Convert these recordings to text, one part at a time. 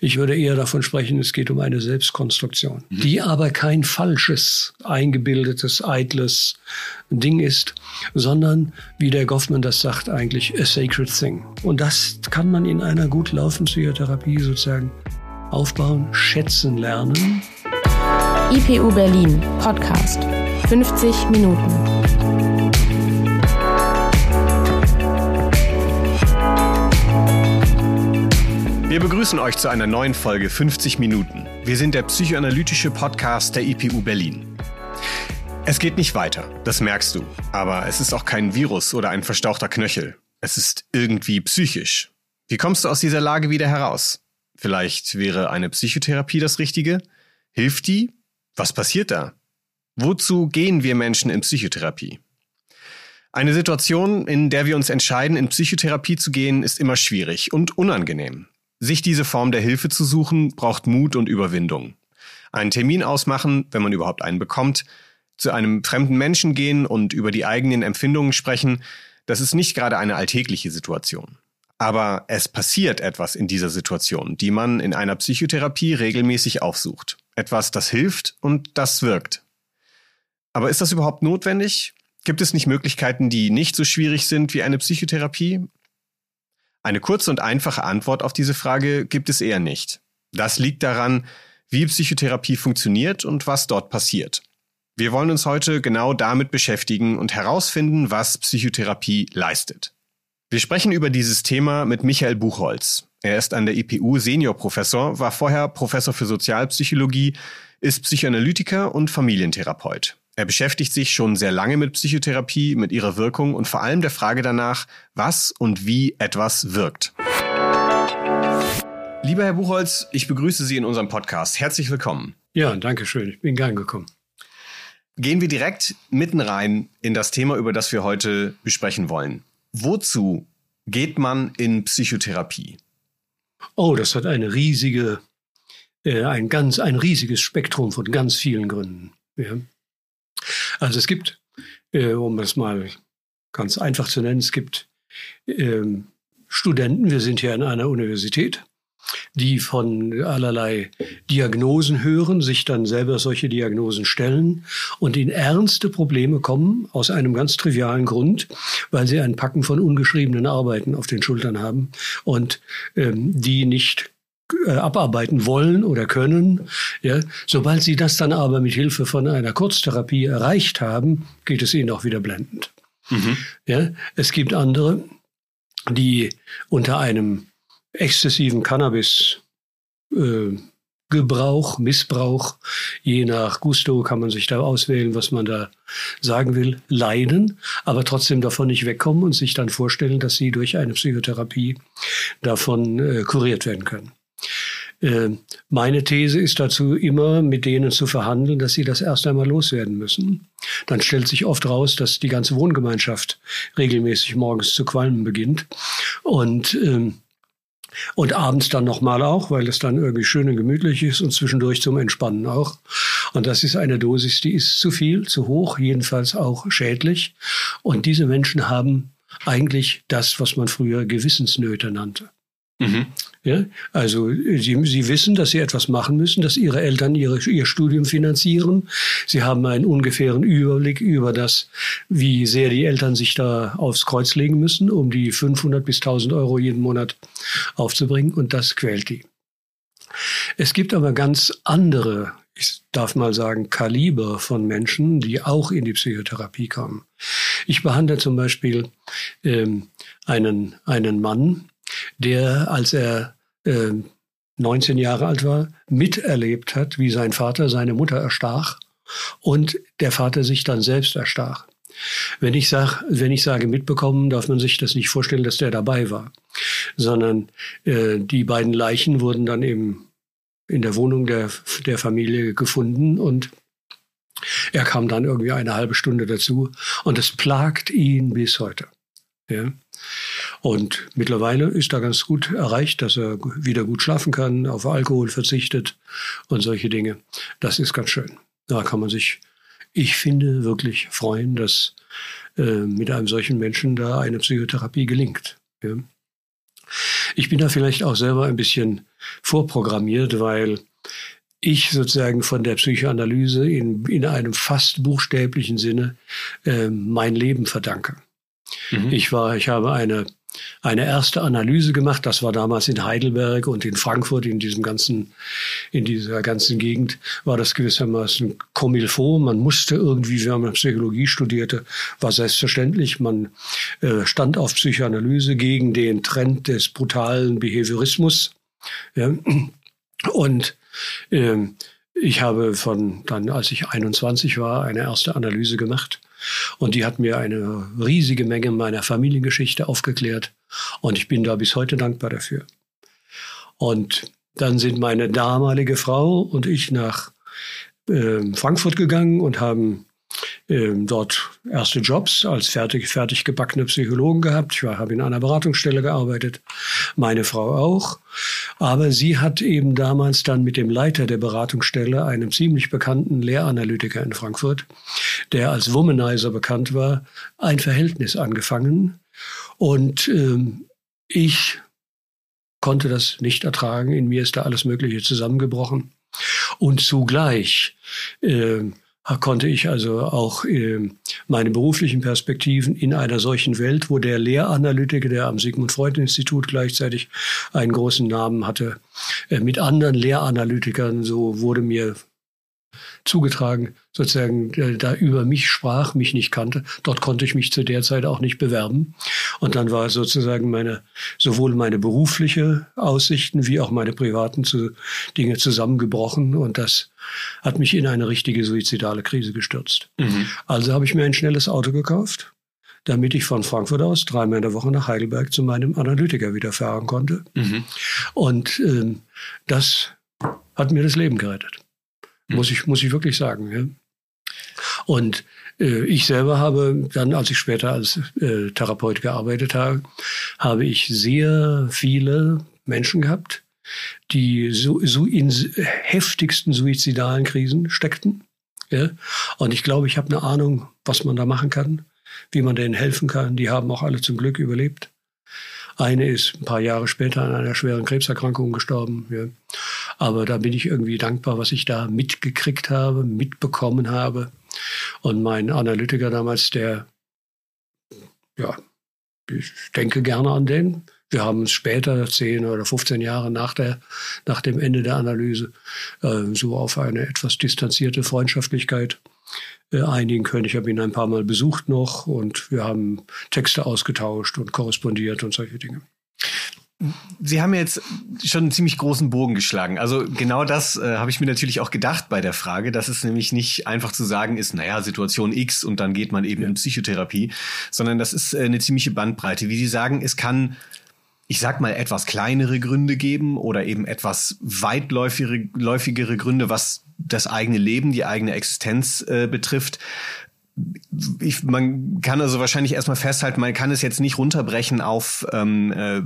Ich würde eher davon sprechen, es geht um eine Selbstkonstruktion, mhm. die aber kein falsches, eingebildetes, eitles Ding ist, sondern, wie der Goffman das sagt, eigentlich a sacred thing. Und das kann man in einer gut laufenden Psychotherapie sozusagen aufbauen, schätzen lernen. IPU Berlin Podcast 50 Minuten. Wir begrüßen euch zu einer neuen Folge 50 Minuten. Wir sind der psychoanalytische Podcast der IPU Berlin. Es geht nicht weiter, das merkst du. Aber es ist auch kein Virus oder ein verstauchter Knöchel. Es ist irgendwie psychisch. Wie kommst du aus dieser Lage wieder heraus? Vielleicht wäre eine Psychotherapie das Richtige? Hilft die? Was passiert da? Wozu gehen wir Menschen in Psychotherapie? Eine Situation, in der wir uns entscheiden, in Psychotherapie zu gehen, ist immer schwierig und unangenehm. Sich diese Form der Hilfe zu suchen, braucht Mut und Überwindung. Einen Termin ausmachen, wenn man überhaupt einen bekommt, zu einem fremden Menschen gehen und über die eigenen Empfindungen sprechen, das ist nicht gerade eine alltägliche Situation. Aber es passiert etwas in dieser Situation, die man in einer Psychotherapie regelmäßig aufsucht. Etwas, das hilft und das wirkt. Aber ist das überhaupt notwendig? Gibt es nicht Möglichkeiten, die nicht so schwierig sind wie eine Psychotherapie? Eine kurze und einfache Antwort auf diese Frage gibt es eher nicht. Das liegt daran, wie Psychotherapie funktioniert und was dort passiert. Wir wollen uns heute genau damit beschäftigen und herausfinden, was Psychotherapie leistet. Wir sprechen über dieses Thema mit Michael Buchholz. Er ist an der EPU Seniorprofessor, war vorher Professor für Sozialpsychologie, ist Psychoanalytiker und Familientherapeut. Er beschäftigt sich schon sehr lange mit Psychotherapie, mit ihrer Wirkung und vor allem der Frage danach, was und wie etwas wirkt. Lieber Herr Buchholz, ich begrüße Sie in unserem Podcast. Herzlich willkommen. Ja, danke schön. Ich bin gern gekommen. Gehen wir direkt mitten rein in das Thema, über das wir heute besprechen wollen. Wozu geht man in Psychotherapie? Oh, das hat eine riesige, äh, ein ganz, ein riesiges Spektrum von ganz vielen Gründen. Ja. Also es gibt, äh, um es mal ganz einfach zu nennen, es gibt ähm, Studenten, wir sind hier an einer Universität, die von allerlei Diagnosen hören, sich dann selber solche Diagnosen stellen und in ernste Probleme kommen, aus einem ganz trivialen Grund, weil sie ein Packen von ungeschriebenen Arbeiten auf den Schultern haben und ähm, die nicht abarbeiten wollen oder können. Ja, sobald sie das dann aber mit Hilfe von einer Kurztherapie erreicht haben, geht es ihnen auch wieder blendend. Mhm. Ja, es gibt andere, die unter einem exzessiven Cannabis äh, Gebrauch, Missbrauch, je nach Gusto kann man sich da auswählen, was man da sagen will, leiden, aber trotzdem davon nicht wegkommen und sich dann vorstellen, dass sie durch eine Psychotherapie davon äh, kuriert werden können. Äh, meine These ist dazu immer, mit denen zu verhandeln, dass sie das erst einmal loswerden müssen. Dann stellt sich oft raus, dass die ganze Wohngemeinschaft regelmäßig morgens zu qualmen beginnt. Und ähm, und abends dann nochmal auch, weil es dann irgendwie schön und gemütlich ist und zwischendurch zum Entspannen auch. Und das ist eine Dosis, die ist zu viel, zu hoch, jedenfalls auch schädlich. Und diese Menschen haben eigentlich das, was man früher Gewissensnöte nannte. Mhm. Ja, also sie, sie wissen, dass sie etwas machen müssen, dass ihre Eltern ihre, ihr Studium finanzieren. Sie haben einen ungefähren Überblick über das, wie sehr die Eltern sich da aufs Kreuz legen müssen, um die 500 bis 1000 Euro jeden Monat aufzubringen. Und das quält die. Es gibt aber ganz andere, ich darf mal sagen, Kaliber von Menschen, die auch in die Psychotherapie kommen. Ich behandle zum Beispiel ähm, einen, einen Mann, der, als er äh, 19 Jahre alt war, miterlebt hat, wie sein Vater seine Mutter erstach und der Vater sich dann selbst erstach. Wenn ich, sag, wenn ich sage mitbekommen, darf man sich das nicht vorstellen, dass der dabei war, sondern äh, die beiden Leichen wurden dann eben in der Wohnung der, der Familie gefunden und er kam dann irgendwie eine halbe Stunde dazu und es plagt ihn bis heute. Ja. Und mittlerweile ist er ganz gut erreicht, dass er wieder gut schlafen kann, auf Alkohol verzichtet und solche Dinge. Das ist ganz schön. Da kann man sich, ich finde, wirklich freuen, dass äh, mit einem solchen Menschen da eine Psychotherapie gelingt. Ja. Ich bin da vielleicht auch selber ein bisschen vorprogrammiert, weil ich sozusagen von der Psychoanalyse in, in einem fast buchstäblichen Sinne äh, mein Leben verdanke. Mhm. Ich war, ich habe eine eine erste Analyse gemacht. Das war damals in Heidelberg und in Frankfurt, in diesem ganzen, in dieser ganzen Gegend, war das gewissermaßen comme il faut. Man musste irgendwie, wenn man Psychologie studierte, war selbstverständlich. Man äh, stand auf Psychoanalyse gegen den Trend des brutalen Behaviorismus. Ja. Und ähm, ich habe von dann, als ich 21 war, eine erste Analyse gemacht und die hat mir eine riesige Menge meiner Familiengeschichte aufgeklärt. Und ich bin da bis heute dankbar dafür. Und dann sind meine damalige Frau und ich nach äh, Frankfurt gegangen und haben ähm, dort erste Jobs als fertig, fertig gebackene Psychologen gehabt. Ich habe in einer Beratungsstelle gearbeitet, meine Frau auch. Aber sie hat eben damals dann mit dem Leiter der Beratungsstelle, einem ziemlich bekannten Lehranalytiker in Frankfurt, der als Womanizer bekannt war, ein Verhältnis angefangen. Und ähm, ich konnte das nicht ertragen. In mir ist da alles Mögliche zusammengebrochen. Und zugleich äh, konnte ich also auch äh, meine beruflichen Perspektiven in einer solchen Welt, wo der Lehranalytiker, der am Sigmund Freud Institut gleichzeitig einen großen Namen hatte, äh, mit anderen Lehranalytikern, so wurde mir zugetragen, sozusagen äh, da über mich sprach, mich nicht kannte. Dort konnte ich mich zu der Zeit auch nicht bewerben. Und dann war sozusagen meine, sowohl meine berufliche Aussichten wie auch meine privaten zu, Dinge zusammengebrochen. Und das hat mich in eine richtige suizidale Krise gestürzt. Mhm. Also habe ich mir ein schnelles Auto gekauft damit ich von Frankfurt aus dreimal in der Woche nach Heidelberg zu meinem Analytiker wieder fahren konnte. Mhm. Und ähm, das hat mir das Leben gerettet. Muss ich, muss ich wirklich sagen. Und äh, ich selber habe dann, als ich später als äh, Therapeut gearbeitet habe, habe ich sehr viele Menschen gehabt, die so, so in heftigsten suizidalen Krisen steckten. Ja? Und ich glaube, ich habe eine Ahnung, was man da machen kann, wie man denen helfen kann. Die haben auch alle zum Glück überlebt. Eine ist ein paar Jahre später an einer schweren Krebserkrankung gestorben. Ja. Aber da bin ich irgendwie dankbar, was ich da mitgekriegt habe, mitbekommen habe. Und mein Analytiker damals, der, ja, ich denke gerne an den. Wir haben uns später, 10 oder 15 Jahre nach, der, nach dem Ende der Analyse, äh, so auf eine etwas distanzierte Freundschaftlichkeit äh, einigen können. Ich habe ihn ein paar Mal besucht noch und wir haben Texte ausgetauscht und korrespondiert und solche Dinge. Sie haben jetzt schon einen ziemlich großen Bogen geschlagen. Also genau das äh, habe ich mir natürlich auch gedacht bei der Frage, dass es nämlich nicht einfach zu sagen ist, naja, Situation X und dann geht man eben in Psychotherapie, sondern das ist äh, eine ziemliche Bandbreite. Wie Sie sagen, es kann ich sag mal, etwas kleinere Gründe geben oder eben etwas weitläufigere Gründe, was das eigene Leben, die eigene Existenz äh, betrifft. Ich, man kann also wahrscheinlich erstmal festhalten, man kann es jetzt nicht runterbrechen auf ähm, äh,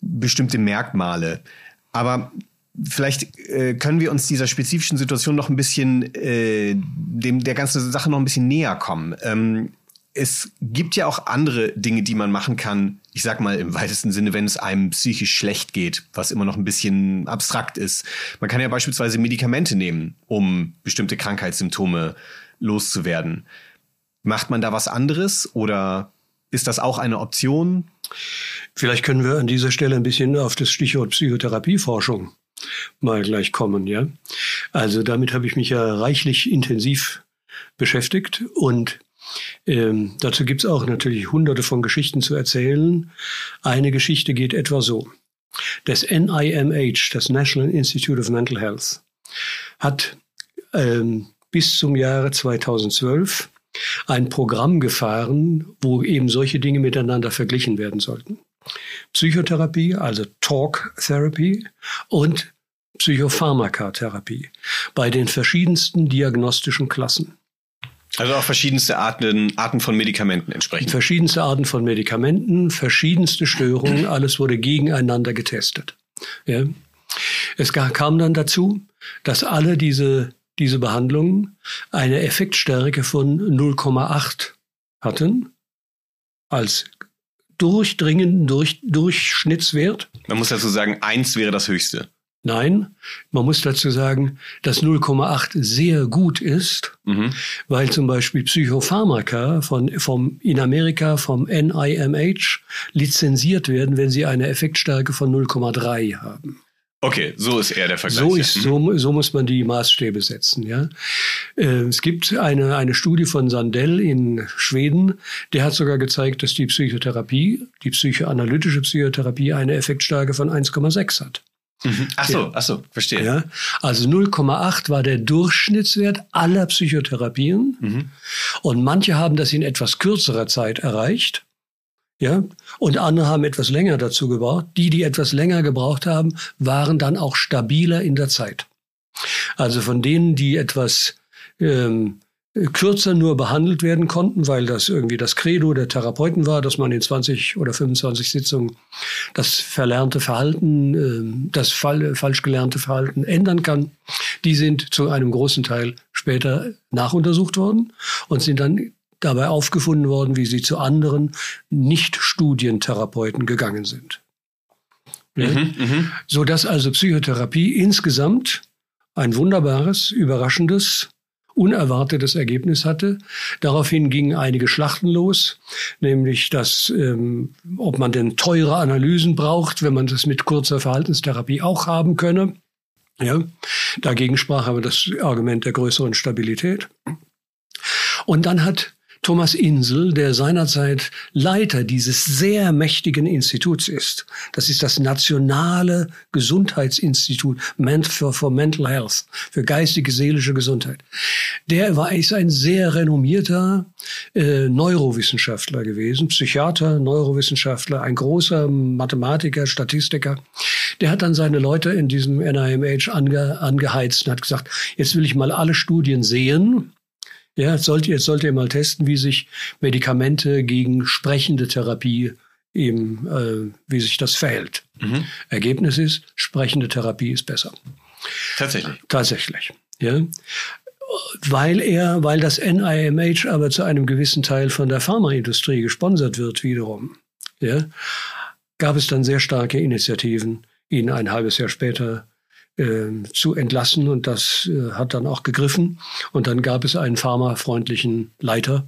bestimmte Merkmale. Aber vielleicht äh, können wir uns dieser spezifischen Situation noch ein bisschen, äh, dem der ganzen Sache noch ein bisschen näher kommen. Ähm, es gibt ja auch andere Dinge, die man machen kann. Ich sag mal im weitesten Sinne, wenn es einem psychisch schlecht geht, was immer noch ein bisschen abstrakt ist. Man kann ja beispielsweise Medikamente nehmen, um bestimmte Krankheitssymptome loszuwerden. Macht man da was anderes oder ist das auch eine Option? Vielleicht können wir an dieser Stelle ein bisschen auf das Stichwort Psychotherapieforschung mal gleich kommen, ja. Also damit habe ich mich ja reichlich intensiv beschäftigt und ähm, dazu gibt es auch natürlich hunderte von Geschichten zu erzählen. Eine Geschichte geht etwa so. Das NIMH, das National Institute of Mental Health, hat ähm, bis zum Jahre 2012 ein Programm gefahren, wo eben solche Dinge miteinander verglichen werden sollten. Psychotherapie, also Talk Therapy und Psychopharmakatherapie bei den verschiedensten diagnostischen Klassen. Also auch verschiedenste Arten, Arten von Medikamenten entsprechend. Verschiedenste Arten von Medikamenten, verschiedenste Störungen, alles wurde gegeneinander getestet. Ja. Es kam dann dazu, dass alle diese, diese Behandlungen eine Effektstärke von 0,8 hatten als durchdringenden durch, Durchschnittswert. Man muss dazu sagen, eins wäre das höchste. Nein, man muss dazu sagen, dass 0,8 sehr gut ist, mhm. weil zum Beispiel Psychopharmaka von, vom, in Amerika vom NIMH lizenziert werden, wenn sie eine Effektstärke von 0,3 haben. Okay, so ist eher der Vergleich. So, ist, so, so muss man die Maßstäbe setzen. Ja. Äh, es gibt eine, eine Studie von Sandell in Schweden, der hat sogar gezeigt, dass die Psychotherapie, die psychoanalytische Psychotherapie eine Effektstärke von 1,6 hat. Mhm. Ach so, ach so, verstehe. Ja, also 0,8 war der Durchschnittswert aller Psychotherapien. Mhm. Und manche haben das in etwas kürzerer Zeit erreicht. Ja, und andere haben etwas länger dazu gebraucht. Die, die etwas länger gebraucht haben, waren dann auch stabiler in der Zeit. Also von denen, die etwas ähm, kürzer nur behandelt werden konnten, weil das irgendwie das Credo der Therapeuten war, dass man in 20 oder 25 Sitzungen das verlernte Verhalten, äh, das falsch gelernte Verhalten ändern kann. Die sind zu einem großen Teil später nachuntersucht worden und sind dann dabei aufgefunden worden, wie sie zu anderen Nicht-Studientherapeuten gegangen sind. Mhm, mhm. so dass also Psychotherapie insgesamt ein wunderbares, überraschendes, unerwartetes Ergebnis hatte. Daraufhin gingen einige Schlachten los, nämlich dass, ähm, ob man denn teure Analysen braucht, wenn man das mit kurzer Verhaltenstherapie auch haben könne. Ja, dagegen sprach aber das Argument der größeren Stabilität. Und dann hat Thomas Insel, der seinerzeit Leiter dieses sehr mächtigen Instituts ist. Das ist das Nationale Gesundheitsinstitut for, for Mental Health, für geistige, seelische Gesundheit. Der war, ist ein sehr renommierter äh, Neurowissenschaftler gewesen, Psychiater, Neurowissenschaftler, ein großer Mathematiker, Statistiker. Der hat dann seine Leute in diesem NIMH ange, angeheizt und hat gesagt, jetzt will ich mal alle Studien sehen, ja, jetzt sollt ihr, jetzt sollt ihr mal testen, wie sich Medikamente gegen sprechende Therapie eben, äh, wie sich das verhält. Mhm. Ergebnis ist, sprechende Therapie ist besser. Tatsächlich. Tatsächlich. Ja. Weil er, weil das NIMH aber zu einem gewissen Teil von der Pharmaindustrie gesponsert wird wiederum, ja, gab es dann sehr starke Initiativen, ihn ein halbes Jahr später zu entlassen und das äh, hat dann auch gegriffen und dann gab es einen pharmafreundlichen Leiter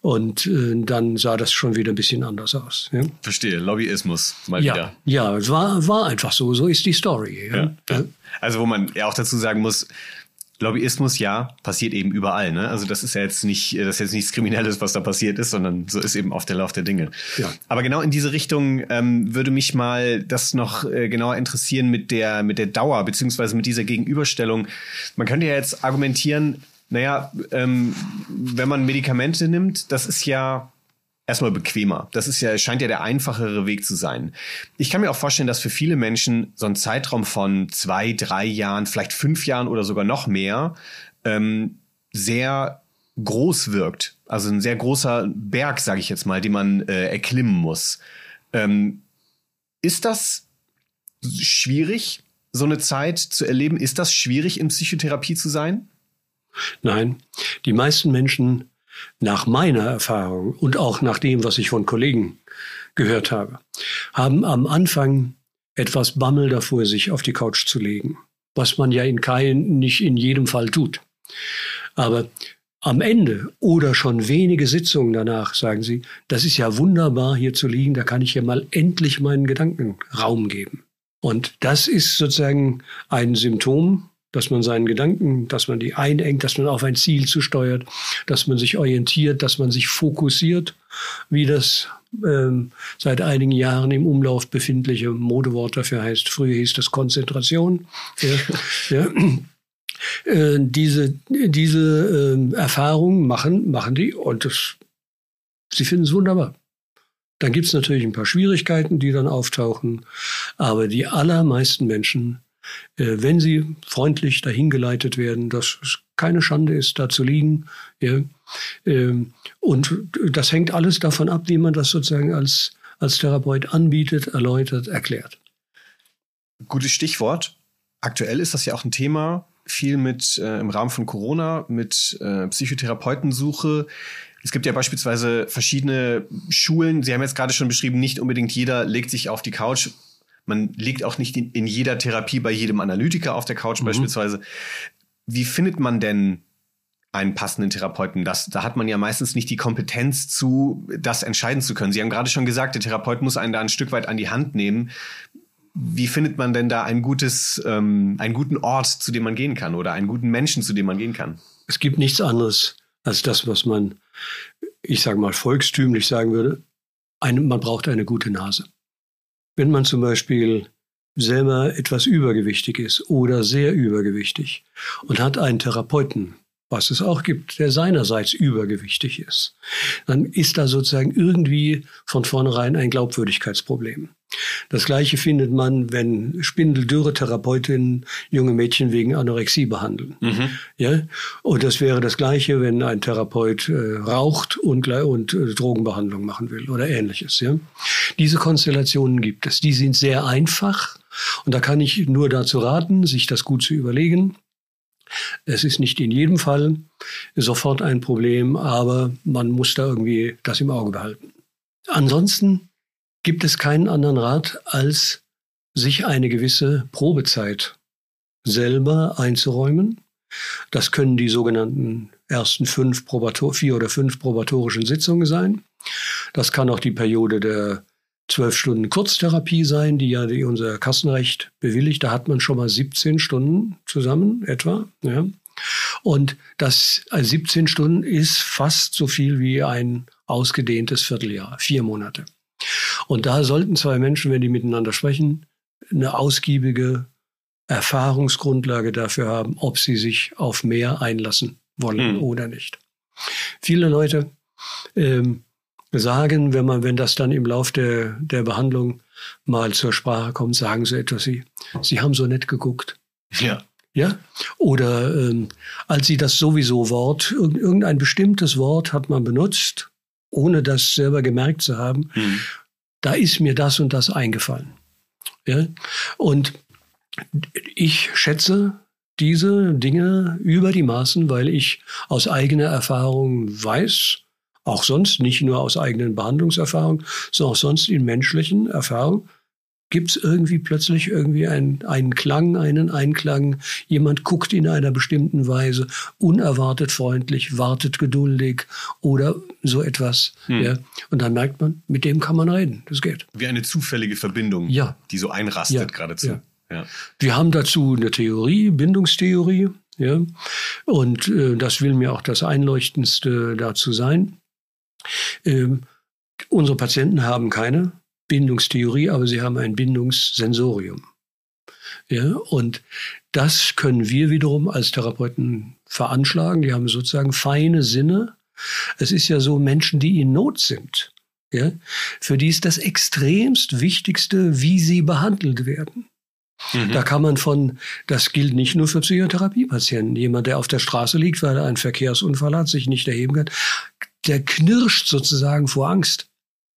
und äh, dann sah das schon wieder ein bisschen anders aus. Ja? Verstehe, Lobbyismus mal ja, wieder. Ja, es war, war einfach so, so ist die Story. Ja, also wo man ja auch dazu sagen muss, Lobbyismus, ja, passiert eben überall. Ne? Also das ist ja jetzt nicht, das ist jetzt nichts Kriminelles, was da passiert ist, sondern so ist eben auf der Lauf der Dinge. Ja. Aber genau in diese Richtung ähm, würde mich mal das noch äh, genauer interessieren mit der mit der Dauer beziehungsweise mit dieser Gegenüberstellung. Man könnte ja jetzt argumentieren, naja, ähm, wenn man Medikamente nimmt, das ist ja erstmal bequemer. Das ist ja, scheint ja der einfachere Weg zu sein. Ich kann mir auch vorstellen, dass für viele Menschen so ein Zeitraum von zwei, drei Jahren, vielleicht fünf Jahren oder sogar noch mehr ähm, sehr groß wirkt. Also ein sehr großer Berg, sage ich jetzt mal, den man äh, erklimmen muss. Ähm, ist das schwierig, so eine Zeit zu erleben? Ist das schwierig, in Psychotherapie zu sein? Nein, die meisten Menschen nach meiner Erfahrung und auch nach dem, was ich von Kollegen gehört habe, haben am Anfang etwas Bammel davor, sich auf die Couch zu legen, was man ja in kein, nicht in jedem Fall tut. Aber am Ende oder schon wenige Sitzungen danach sagen sie, das ist ja wunderbar hier zu liegen, da kann ich ja mal endlich meinen Gedanken Raum geben. Und das ist sozusagen ein Symptom dass man seinen Gedanken, dass man die einengt, dass man auf ein Ziel zusteuert, dass man sich orientiert, dass man sich fokussiert, wie das ähm, seit einigen Jahren im Umlauf befindliche Modewort dafür heißt. Früher hieß das Konzentration. Ja, ja. Äh, diese diese äh, Erfahrungen machen, machen die und das, sie finden es wunderbar. Dann gibt es natürlich ein paar Schwierigkeiten, die dann auftauchen, aber die allermeisten Menschen wenn sie freundlich dahingeleitet werden, dass es keine Schande ist, da zu liegen. Ja. Ähm, und das hängt alles davon ab, wie man das sozusagen als, als Therapeut anbietet, erläutert, erklärt. Gutes Stichwort. Aktuell ist das ja auch ein Thema, viel mit äh, im Rahmen von Corona, mit äh, Psychotherapeutensuche. Es gibt ja beispielsweise verschiedene Schulen. Sie haben jetzt gerade schon beschrieben, nicht unbedingt jeder legt sich auf die Couch. Man liegt auch nicht in, in jeder Therapie bei jedem Analytiker auf der Couch mhm. beispielsweise. Wie findet man denn einen passenden Therapeuten. Das, da hat man ja meistens nicht die Kompetenz zu, das entscheiden zu können. Sie haben gerade schon gesagt, der Therapeut muss einen da ein Stück weit an die Hand nehmen. Wie findet man denn da ein gutes, ähm, einen guten Ort, zu dem man gehen kann oder einen guten Menschen, zu dem man gehen kann? Es gibt nichts anderes als das, was man, ich sage mal, volkstümlich sagen würde. Eine, man braucht eine gute Nase. Wenn man zum Beispiel selber etwas übergewichtig ist oder sehr übergewichtig und hat einen Therapeuten, was es auch gibt, der seinerseits übergewichtig ist, dann ist da sozusagen irgendwie von vornherein ein Glaubwürdigkeitsproblem. Das Gleiche findet man, wenn Spindeldürre-Therapeutinnen junge Mädchen wegen Anorexie behandeln. Mhm. Ja? Und das wäre das Gleiche, wenn ein Therapeut äh, raucht und, und äh, Drogenbehandlung machen will oder ähnliches. Ja? Diese Konstellationen gibt es. Die sind sehr einfach. Und da kann ich nur dazu raten, sich das gut zu überlegen es ist nicht in jedem Fall sofort ein Problem, aber man muss da irgendwie das im Auge behalten. Ansonsten gibt es keinen anderen Rat, als sich eine gewisse Probezeit selber einzuräumen. Das können die sogenannten ersten fünf Probator vier oder fünf probatorischen Sitzungen sein. Das kann auch die Periode der zwölf Stunden Kurztherapie sein, die ja die unser Kassenrecht bewilligt. Da hat man schon mal 17 Stunden zusammen etwa. Ja. Und das also 17 Stunden ist fast so viel wie ein ausgedehntes Vierteljahr, vier Monate. Und da sollten zwei Menschen, wenn die miteinander sprechen, eine ausgiebige Erfahrungsgrundlage dafür haben, ob sie sich auf mehr einlassen wollen hm. oder nicht. Viele Leute ähm, sagen, wenn man, wenn das dann im Lauf der, der Behandlung mal zur Sprache kommt, sagen sie etwas, sie, sie haben so nett geguckt. Ja. Ja? Oder ähm, als sie das sowieso Wort, irgendein bestimmtes Wort hat man benutzt, ohne das selber gemerkt zu haben, mhm. da ist mir das und das eingefallen. Ja? Und ich schätze diese Dinge über die Maßen, weil ich aus eigener Erfahrung weiß, auch sonst, nicht nur aus eigenen Behandlungserfahrungen, sondern auch sonst in menschlichen Erfahrungen, gibt es irgendwie plötzlich irgendwie einen, einen Klang, einen Einklang. Jemand guckt in einer bestimmten Weise, unerwartet freundlich, wartet geduldig oder so etwas. Hm. Ja. Und dann merkt man, mit dem kann man reden. Das geht. Wie eine zufällige Verbindung, ja. die so einrastet ja. geradezu. Ja. Ja. Wir haben dazu eine Theorie, Bindungstheorie. Ja. Und äh, das will mir auch das Einleuchtendste dazu sein. Ähm, unsere Patienten haben keine Bindungstheorie, aber sie haben ein Bindungssensorium. Ja, und das können wir wiederum als Therapeuten veranschlagen. Die haben sozusagen feine Sinne. Es ist ja so, Menschen, die in Not sind, ja, für die ist das extremst Wichtigste, wie sie behandelt werden. Mhm. Da kann man von, das gilt nicht nur für Psychotherapiepatienten. Jemand, der auf der Straße liegt, weil er einen Verkehrsunfall hat, sich nicht erheben kann, der knirscht sozusagen vor Angst.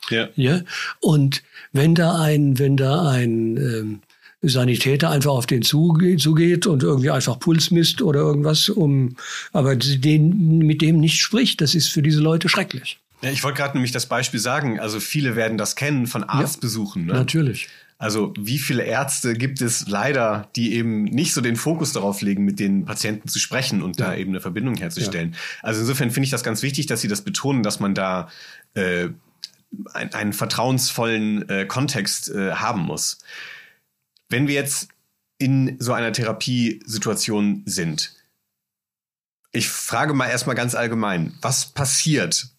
Ja. ja? Und wenn da ein, wenn da ein ähm, Sanitäter einfach auf den zugeht, zugeht und irgendwie einfach Puls misst oder irgendwas, um, aber den, mit dem nicht spricht, das ist für diese Leute schrecklich. Ja, ich wollte gerade nämlich das Beispiel sagen. Also viele werden das kennen von Arztbesuchen. Ja, ne? Natürlich. Also wie viele Ärzte gibt es leider, die eben nicht so den Fokus darauf legen, mit den Patienten zu sprechen und ja. da eben eine Verbindung herzustellen. Ja. Also insofern finde ich das ganz wichtig, dass Sie das betonen, dass man da äh, ein, einen vertrauensvollen äh, Kontext äh, haben muss. Wenn wir jetzt in so einer Therapiesituation sind, ich frage mal erstmal ganz allgemein, was passiert,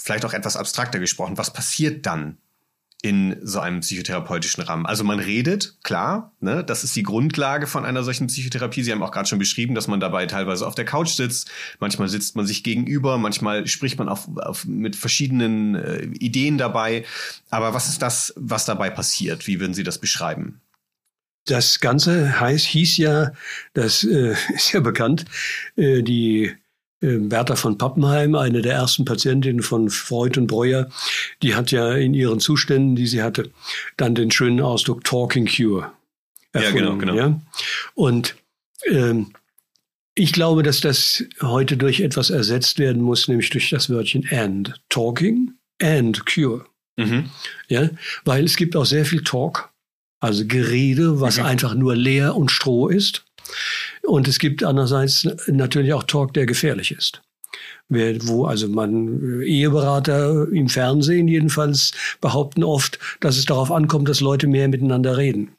vielleicht auch etwas abstrakter gesprochen, was passiert dann, in so einem psychotherapeutischen Rahmen. Also man redet, klar, ne, das ist die Grundlage von einer solchen Psychotherapie. Sie haben auch gerade schon beschrieben, dass man dabei teilweise auf der Couch sitzt, manchmal sitzt man sich gegenüber, manchmal spricht man auf, auf mit verschiedenen äh, Ideen dabei. Aber was ist das, was dabei passiert? Wie würden Sie das beschreiben? Das Ganze heißt, hieß ja, das äh, ist ja bekannt, äh, die Bertha von Pappenheim, eine der ersten Patientinnen von Freud und Breuer, die hat ja in ihren Zuständen, die sie hatte, dann den schönen Ausdruck Talking Cure erfunden. Ja, genau, genau. Ja? Und ähm, Ich glaube, dass das heute durch etwas ersetzt werden muss, nämlich durch das Wörtchen and. Talking and cure. Mhm. Ja, weil es gibt auch sehr viel Talk, also Gerede, was mhm. einfach nur leer und Stroh ist. Und es gibt andererseits natürlich auch Talk, der gefährlich ist. Wo also man Eheberater im Fernsehen jedenfalls behaupten oft, dass es darauf ankommt, dass Leute mehr miteinander reden.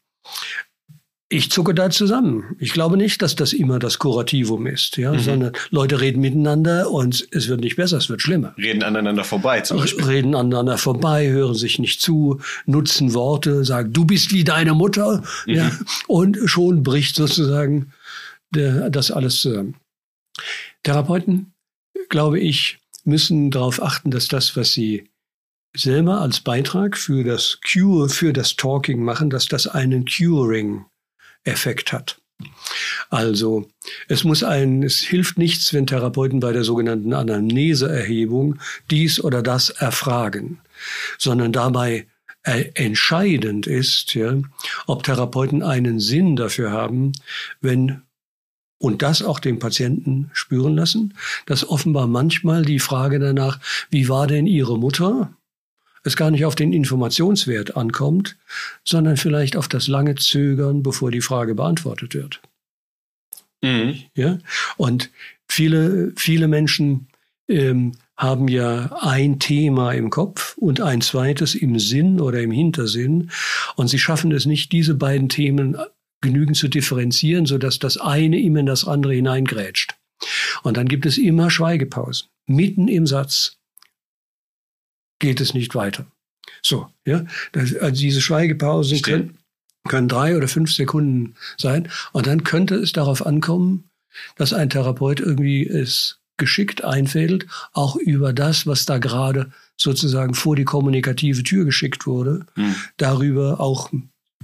Ich zucke da zusammen. Ich glaube nicht, dass das immer das Kurativum ist, ja, mhm. sondern Leute reden miteinander und es wird nicht besser, es wird schlimmer. Reden aneinander vorbei zum Beispiel. Reden aneinander vorbei, hören sich nicht zu, nutzen Worte, sagen, du bist wie deine Mutter, mhm. ja, und schon bricht sozusagen der, das alles zusammen. Therapeuten, glaube ich, müssen darauf achten, dass das, was sie selber als Beitrag für das Cure, für das Talking machen, dass das einen Curing Effekt hat. Also es muss ein, es hilft nichts, wenn Therapeuten bei der sogenannten Anamneseerhebung dies oder das erfragen, sondern dabei entscheidend ist, ja, ob Therapeuten einen Sinn dafür haben, wenn und das auch dem Patienten spüren lassen, dass offenbar manchmal die Frage danach, wie war denn Ihre Mutter, es gar nicht auf den Informationswert ankommt, sondern vielleicht auf das lange Zögern, bevor die Frage beantwortet wird. Mhm. Ja? Und viele, viele Menschen ähm, haben ja ein Thema im Kopf und ein zweites im Sinn oder im Hintersinn. Und sie schaffen es nicht, diese beiden Themen genügend zu differenzieren, sodass das eine immer in das andere hineingrätscht. Und dann gibt es immer Schweigepausen, mitten im Satz geht es nicht weiter. So, ja, das, also diese Schweigepausen können, können drei oder fünf Sekunden sein und dann könnte es darauf ankommen, dass ein Therapeut irgendwie es geschickt einfädelt, auch über das, was da gerade sozusagen vor die kommunikative Tür geschickt wurde, mhm. darüber auch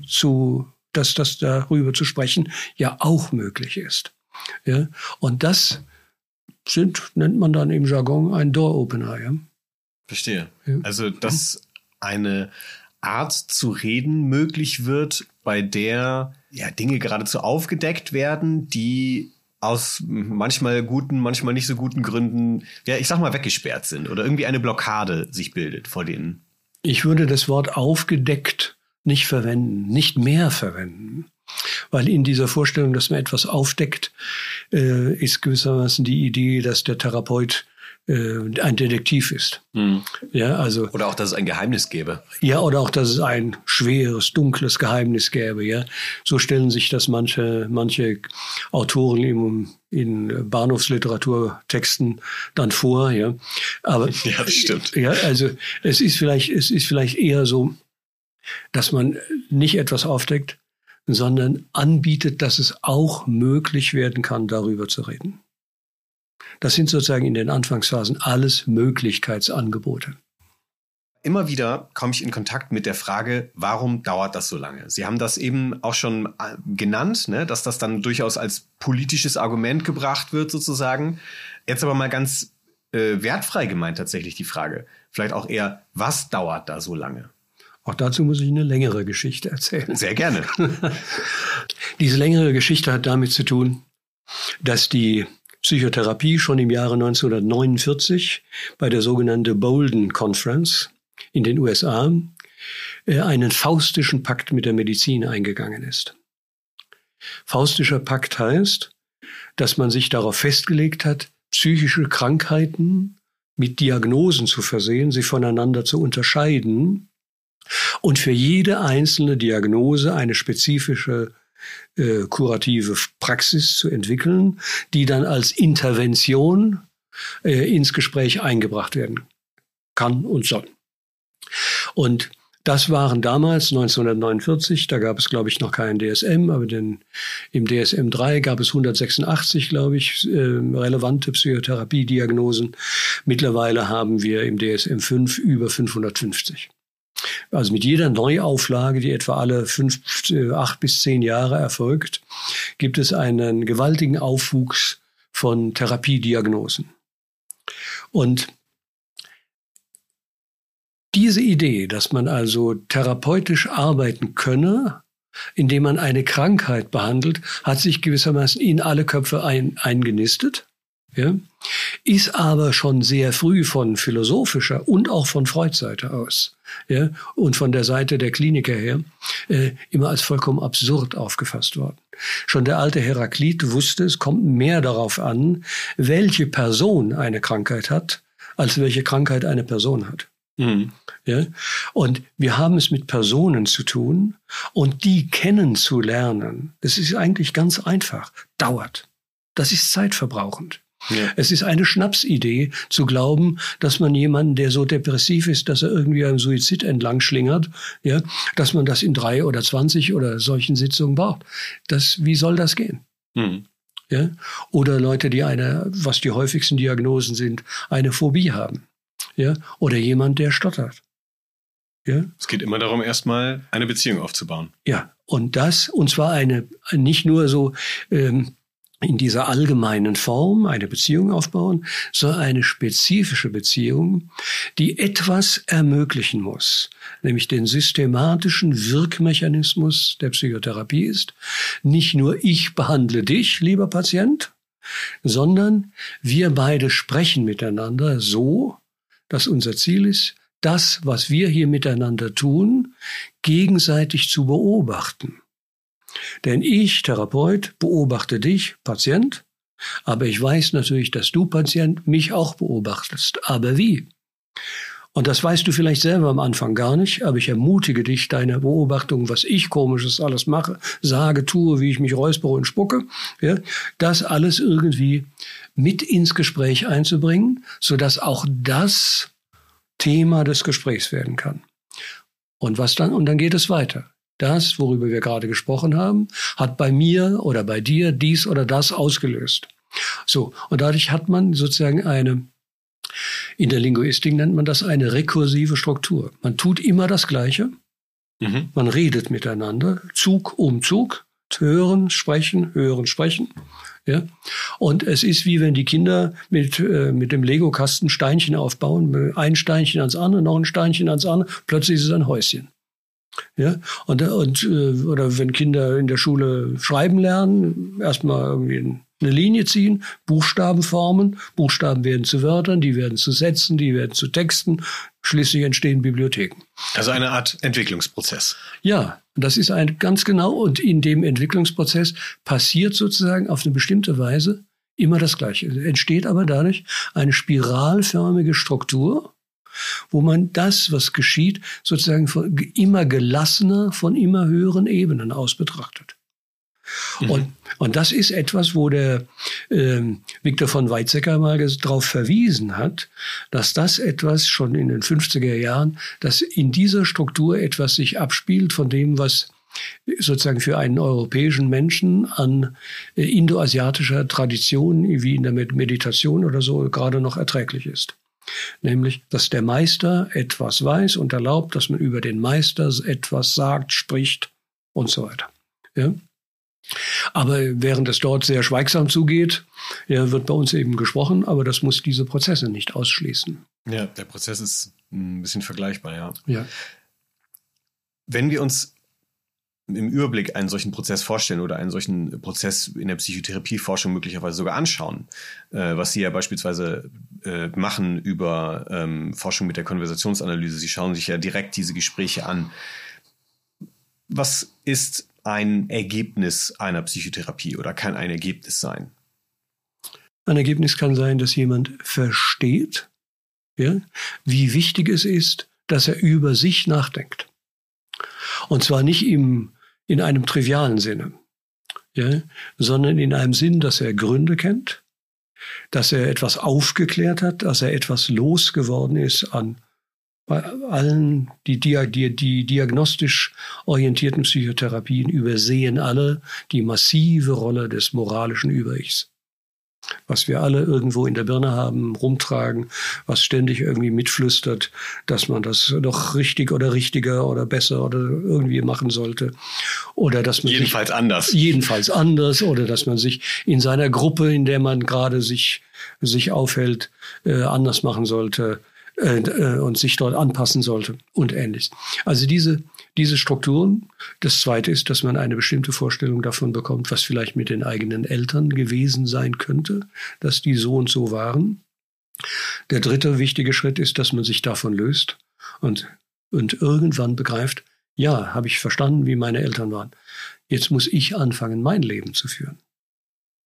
zu, dass das darüber zu sprechen ja auch möglich ist. Ja, und das sind, nennt man dann im Jargon ein Door Opener. Ja? Verstehe. Ja. Also, dass eine Art zu reden möglich wird, bei der ja Dinge geradezu aufgedeckt werden, die aus manchmal guten, manchmal nicht so guten Gründen, ja, ich sag mal, weggesperrt sind oder irgendwie eine Blockade sich bildet vor denen. Ich würde das Wort aufgedeckt nicht verwenden, nicht mehr verwenden. Weil in dieser Vorstellung, dass man etwas aufdeckt, äh, ist gewissermaßen die Idee, dass der Therapeut äh, ein Detektiv ist. Mhm. Ja, also oder auch, dass es ein Geheimnis gäbe. Ja, oder auch, dass es ein schweres, dunkles Geheimnis gäbe. Ja, so stellen sich das manche manche Autoren im, in Bahnhofsliteraturtexten dann vor. Ja, aber ja, das stimmt. Ja, also es ist vielleicht es ist vielleicht eher so, dass man nicht etwas aufdeckt, sondern anbietet, dass es auch möglich werden kann, darüber zu reden. Das sind sozusagen in den Anfangsphasen alles Möglichkeitsangebote. Immer wieder komme ich in Kontakt mit der Frage, warum dauert das so lange? Sie haben das eben auch schon äh, genannt, ne, dass das dann durchaus als politisches Argument gebracht wird, sozusagen. Jetzt aber mal ganz äh, wertfrei gemeint tatsächlich die Frage. Vielleicht auch eher, was dauert da so lange? Auch dazu muss ich eine längere Geschichte erzählen. Sehr gerne. Diese längere Geschichte hat damit zu tun, dass die Psychotherapie schon im Jahre 1949 bei der sogenannten Bolden Conference in den USA äh, einen faustischen Pakt mit der Medizin eingegangen ist. Faustischer Pakt heißt, dass man sich darauf festgelegt hat, psychische Krankheiten mit Diagnosen zu versehen, sie voneinander zu unterscheiden und für jede einzelne Diagnose eine spezifische äh, kurative Praxis zu entwickeln, die dann als Intervention äh, ins Gespräch eingebracht werden kann und soll. Und das waren damals 1949, da gab es, glaube ich, noch keinen DSM, aber den, im DSM 3 gab es 186, glaube ich, äh, relevante Psychotherapiediagnosen. Mittlerweile haben wir im DSM 5 über 550. Also mit jeder Neuauflage, die etwa alle fünf, äh, acht bis zehn Jahre erfolgt, gibt es einen gewaltigen Aufwuchs von Therapiediagnosen. Und diese Idee, dass man also therapeutisch arbeiten könne, indem man eine Krankheit behandelt, hat sich gewissermaßen in alle Köpfe ein, eingenistet ja, ist aber schon sehr früh von philosophischer und auch von Freud-Seite aus ja, und von der Seite der Kliniker her äh, immer als vollkommen absurd aufgefasst worden. Schon der alte Heraklit wusste, es kommt mehr darauf an, welche Person eine Krankheit hat, als welche Krankheit eine Person hat. Mhm. Ja? Und wir haben es mit Personen zu tun und die kennenzulernen, das ist eigentlich ganz einfach, dauert. Das ist zeitverbrauchend. Ja. Es ist eine Schnapsidee zu glauben, dass man jemanden, der so depressiv ist, dass er irgendwie am Suizid entlang schlingert, ja, dass man das in drei oder zwanzig oder solchen Sitzungen braucht. Das, wie soll das gehen? Mhm. Ja? Oder Leute, die eine, was die häufigsten Diagnosen sind, eine Phobie haben. Ja? Oder jemand, der stottert. Ja? Es geht immer darum, erstmal eine Beziehung aufzubauen. Ja, und das, und zwar eine, nicht nur so, ähm, in dieser allgemeinen Form eine Beziehung aufbauen, sondern eine spezifische Beziehung, die etwas ermöglichen muss, nämlich den systematischen Wirkmechanismus der Psychotherapie ist. Nicht nur ich behandle dich, lieber Patient, sondern wir beide sprechen miteinander so, dass unser Ziel ist, das, was wir hier miteinander tun, gegenseitig zu beobachten. Denn ich, Therapeut, beobachte dich, Patient, aber ich weiß natürlich, dass du, Patient, mich auch beobachtest. Aber wie? Und das weißt du vielleicht selber am Anfang gar nicht, aber ich ermutige dich, deine Beobachtung, was ich komisches alles mache, sage, tue, wie ich mich räuspere und spucke, ja, das alles irgendwie mit ins Gespräch einzubringen, sodass auch das Thema des Gesprächs werden kann. Und was dann? Und dann geht es weiter. Das, worüber wir gerade gesprochen haben, hat bei mir oder bei dir dies oder das ausgelöst. So, und dadurch hat man sozusagen eine, in der Linguistik nennt man das eine rekursive Struktur. Man tut immer das Gleiche. Mhm. Man redet miteinander, Zug um Zug, hören, sprechen, hören, sprechen. Ja? Und es ist wie wenn die Kinder mit, äh, mit dem Lego-Kasten Steinchen aufbauen, ein Steinchen ans andere, noch ein Steinchen ans andere, plötzlich ist es ein Häuschen. Ja, und, und äh, oder wenn Kinder in der Schule schreiben lernen, erstmal irgendwie eine Linie ziehen, Buchstaben formen, Buchstaben werden zu Wörtern, die werden zu Sätzen, die werden zu Texten, schließlich entstehen Bibliotheken. Also eine Art Entwicklungsprozess. Ja, das ist ein ganz genau und in dem Entwicklungsprozess passiert sozusagen auf eine bestimmte Weise immer das Gleiche. Es entsteht aber dadurch eine spiralförmige Struktur, wo man das, was geschieht, sozusagen von immer gelassener, von immer höheren Ebenen aus betrachtet. Mhm. Und, und das ist etwas, wo der ähm, Viktor von Weizsäcker mal darauf verwiesen hat, dass das etwas schon in den 50er Jahren, dass in dieser Struktur etwas sich abspielt von dem, was sozusagen für einen europäischen Menschen an äh, indoasiatischer Tradition, wie in der Meditation oder so, gerade noch erträglich ist. Nämlich, dass der Meister etwas weiß und erlaubt, dass man über den Meister etwas sagt, spricht und so weiter. Ja? Aber während es dort sehr schweigsam zugeht, ja, wird bei uns eben gesprochen, aber das muss diese Prozesse nicht ausschließen. Ja, der Prozess ist ein bisschen vergleichbar, ja. ja. Wenn wir uns im Überblick einen solchen Prozess vorstellen oder einen solchen Prozess in der Psychotherapieforschung möglicherweise sogar anschauen, äh, was Sie ja beispielsweise äh, machen über ähm, Forschung mit der Konversationsanalyse. Sie schauen sich ja direkt diese Gespräche an. Was ist ein Ergebnis einer Psychotherapie oder kann ein Ergebnis sein? Ein Ergebnis kann sein, dass jemand versteht, ja, wie wichtig es ist, dass er über sich nachdenkt. Und zwar nicht im, in einem trivialen Sinne, ja, sondern in einem Sinn, dass er Gründe kennt, dass er etwas aufgeklärt hat, dass er etwas losgeworden ist an bei allen, die, die, die diagnostisch orientierten Psychotherapien übersehen alle die massive Rolle des moralischen Über-Ichs was wir alle irgendwo in der Birne haben, rumtragen, was ständig irgendwie mitflüstert, dass man das doch richtig oder richtiger oder besser oder irgendwie machen sollte. Oder dass man jedenfalls sich, anders. Jedenfalls anders oder dass man sich in seiner Gruppe, in der man gerade sich, sich aufhält, äh, anders machen sollte äh, äh, und sich dort anpassen sollte und ähnliches. Also diese, diese Strukturen. Das zweite ist, dass man eine bestimmte Vorstellung davon bekommt, was vielleicht mit den eigenen Eltern gewesen sein könnte, dass die so und so waren. Der dritte wichtige Schritt ist, dass man sich davon löst und, und irgendwann begreift, ja, habe ich verstanden, wie meine Eltern waren. Jetzt muss ich anfangen, mein Leben zu führen.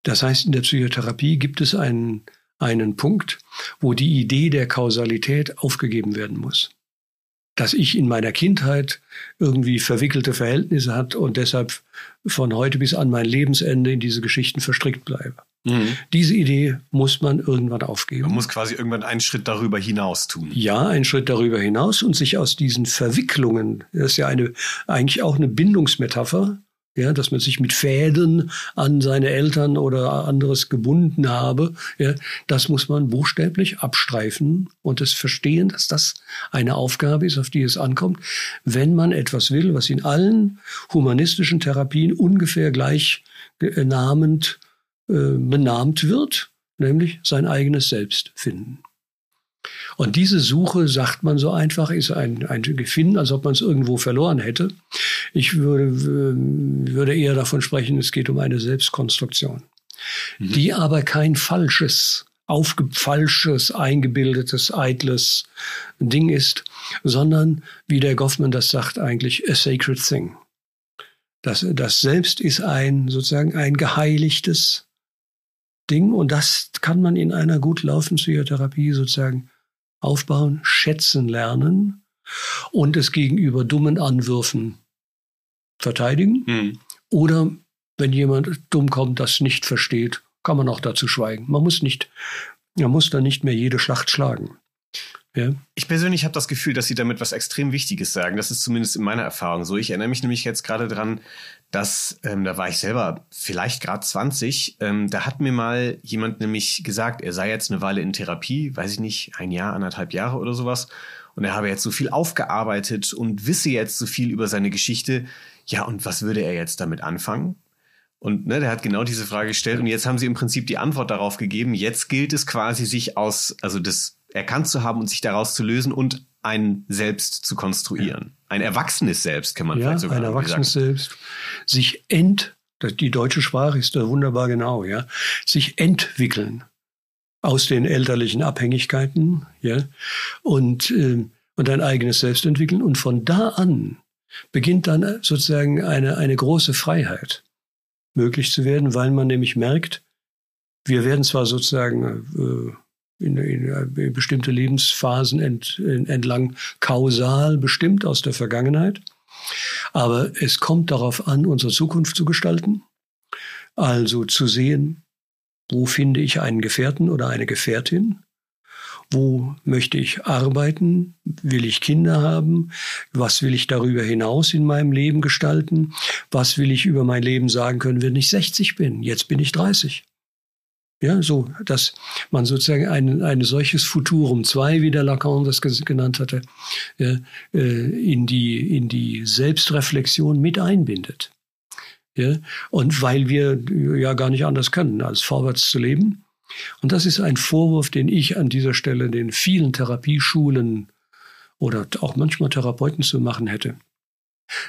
Das heißt, in der Psychotherapie gibt es einen, einen Punkt, wo die Idee der Kausalität aufgegeben werden muss dass ich in meiner Kindheit irgendwie verwickelte Verhältnisse hat und deshalb von heute bis an mein Lebensende in diese Geschichten verstrickt bleibe. Mhm. Diese Idee muss man irgendwann aufgeben. Man muss quasi irgendwann einen Schritt darüber hinaus tun. Ja, einen Schritt darüber hinaus und sich aus diesen Verwicklungen, das ist ja eine, eigentlich auch eine Bindungsmetapher, ja, dass man sich mit Fäden an seine Eltern oder anderes gebunden habe, ja, das muss man buchstäblich abstreifen und es verstehen, dass das eine Aufgabe ist, auf die es ankommt, wenn man etwas will, was in allen humanistischen Therapien ungefähr gleich äh, namend äh, benahmt wird, nämlich sein eigenes Selbst finden. Und diese Suche, sagt man so einfach, ist ein, ein Gefinden, als ob man es irgendwo verloren hätte. Ich würde, würde eher davon sprechen, es geht um eine Selbstkonstruktion, mhm. die aber kein falsches, aufgefalsches, eingebildetes, eitles Ding ist, sondern, wie der Goffman das sagt, eigentlich a sacred thing. Das, das Selbst ist ein, sozusagen ein geheiligtes Ding und das kann man in einer gut laufenden Psychotherapie sozusagen aufbauen, schätzen lernen und es gegenüber dummen Anwürfen verteidigen. Mhm. Oder wenn jemand dumm kommt, das nicht versteht, kann man auch dazu schweigen. Man muss nicht, man muss dann nicht mehr jede Schlacht schlagen. Ja. Ich persönlich habe das Gefühl, dass Sie damit was extrem Wichtiges sagen. Das ist zumindest in meiner Erfahrung so. Ich erinnere mich nämlich jetzt gerade dran, dass, ähm, da war ich selber vielleicht gerade 20, ähm, da hat mir mal jemand nämlich gesagt, er sei jetzt eine Weile in Therapie, weiß ich nicht, ein Jahr, anderthalb Jahre oder sowas. Und er habe jetzt so viel aufgearbeitet und wisse jetzt so viel über seine Geschichte. Ja, und was würde er jetzt damit anfangen? Und ne, der hat genau diese Frage gestellt und jetzt haben sie im Prinzip die Antwort darauf gegeben. Jetzt gilt es quasi, sich aus, also das erkannt zu haben und sich daraus zu lösen und ein Selbst zu konstruieren. Ein erwachsenes Selbst kann man ja, vielleicht sogar ein erwachsenes sagen. Selbst. Sich ent, die deutsche Sprache ist da wunderbar genau, ja, sich entwickeln aus den elterlichen Abhängigkeiten, ja, und, äh, und ein eigenes Selbst entwickeln. Und von da an beginnt dann sozusagen eine, eine große Freiheit möglich zu werden, weil man nämlich merkt, wir werden zwar sozusagen äh, in, in, in bestimmte Lebensphasen ent, entlang kausal bestimmt aus der Vergangenheit. Aber es kommt darauf an, unsere Zukunft zu gestalten. Also zu sehen, wo finde ich einen Gefährten oder eine Gefährtin? Wo möchte ich arbeiten? Will ich Kinder haben? Was will ich darüber hinaus in meinem Leben gestalten? Was will ich über mein Leben sagen können, wenn ich 60 bin? Jetzt bin ich 30. Ja, so, dass man sozusagen ein, ein solches Futurum 2, wie der Lacan das genannt hatte, äh, in, die, in die Selbstreflexion mit einbindet. Ja, und weil wir ja gar nicht anders können, als vorwärts zu leben. Und das ist ein Vorwurf, den ich an dieser Stelle den vielen Therapieschulen oder auch manchmal Therapeuten zu machen hätte,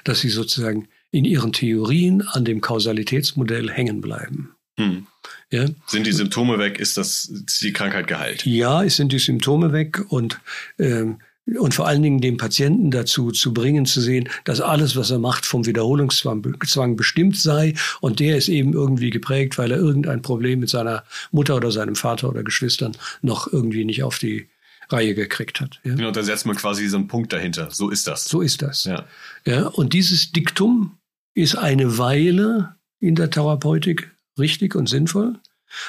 dass sie sozusagen in ihren Theorien an dem Kausalitätsmodell hängen bleiben. Hm. Ja. Sind die Symptome weg, ist, das, ist die Krankheit geheilt? Ja, es sind die Symptome weg und, ähm, und vor allen Dingen den Patienten dazu zu bringen, zu sehen, dass alles, was er macht, vom Wiederholungszwang bestimmt sei und der ist eben irgendwie geprägt, weil er irgendein Problem mit seiner Mutter oder seinem Vater oder Geschwistern noch irgendwie nicht auf die Reihe gekriegt hat. Ja. Genau, da setzt man quasi so einen Punkt dahinter. So ist das. So ist das. Ja. Ja, und dieses Diktum ist eine Weile in der Therapeutik richtig und sinnvoll.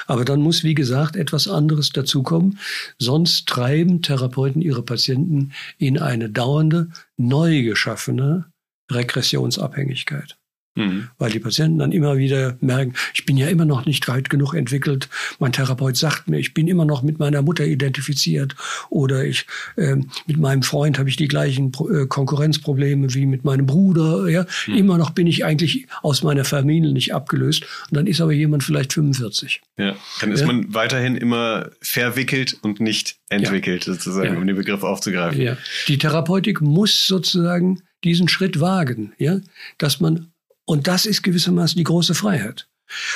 Aber dann muss, wie gesagt, etwas anderes dazukommen. Sonst treiben Therapeuten ihre Patienten in eine dauernde, neu geschaffene Regressionsabhängigkeit. Mhm. Weil die Patienten dann immer wieder merken, ich bin ja immer noch nicht weit genug entwickelt. Mein Therapeut sagt mir, ich bin immer noch mit meiner Mutter identifiziert oder ich äh, mit meinem Freund habe ich die gleichen äh, Konkurrenzprobleme wie mit meinem Bruder. Ja, mhm. immer noch bin ich eigentlich aus meiner Familie nicht abgelöst. Und dann ist aber jemand vielleicht 45. Ja, dann ist ja? man weiterhin immer verwickelt und nicht entwickelt, ja. sozusagen, ja. um den Begriff aufzugreifen. Ja. Die Therapeutik muss sozusagen diesen Schritt wagen, ja, dass man, und das ist gewissermaßen die große Freiheit.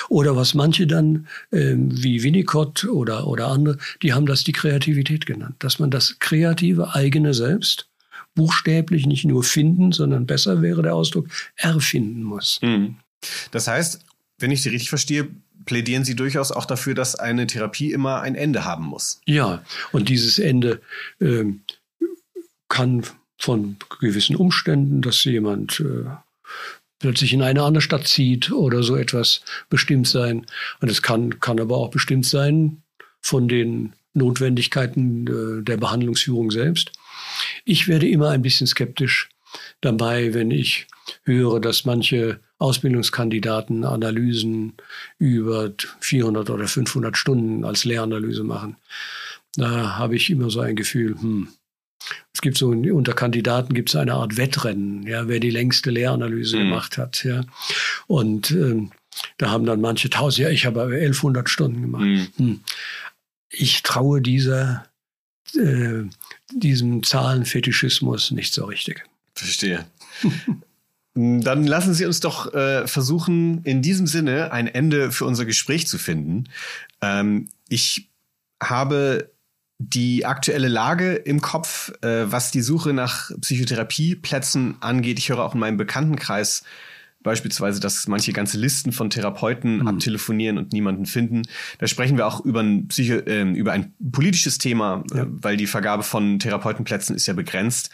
Oder was manche dann, äh, wie Winnicott oder, oder andere, die haben das die Kreativität genannt, dass man das kreative eigene Selbst buchstäblich nicht nur finden, sondern besser wäre der Ausdruck, erfinden muss. Mhm. Das heißt, wenn ich Sie richtig verstehe, plädieren Sie durchaus auch dafür, dass eine Therapie immer ein Ende haben muss. Ja, und dieses Ende äh, kann von gewissen Umständen, dass jemand äh, plötzlich in eine andere Stadt zieht oder so etwas bestimmt sein. Und es kann, kann aber auch bestimmt sein von den Notwendigkeiten äh, der Behandlungsführung selbst. Ich werde immer ein bisschen skeptisch dabei, wenn ich höre, dass manche Ausbildungskandidaten Analysen über 400 oder 500 Stunden als Lehranalyse machen. Da habe ich immer so ein Gefühl, hm, es gibt so unter Kandidaten gibt es eine Art Wettrennen, ja, wer die längste Lehranalyse mhm. gemacht hat, ja. Und ähm, da haben dann manche tausend, ja, ich habe aber 1100 Stunden gemacht. Mhm. Hm. Ich traue dieser, äh, diesem Zahlenfetischismus nicht so richtig. Verstehe. Dann lassen Sie uns doch äh, versuchen, in diesem Sinne ein Ende für unser Gespräch zu finden. Ähm, ich habe die aktuelle Lage im Kopf, äh, was die Suche nach Psychotherapieplätzen angeht. Ich höre auch in meinem Bekanntenkreis beispielsweise, dass manche ganze Listen von Therapeuten mhm. abtelefonieren und niemanden finden. Da sprechen wir auch über ein, Psycho äh, über ein politisches Thema, ja. äh, weil die Vergabe von Therapeutenplätzen ist ja begrenzt.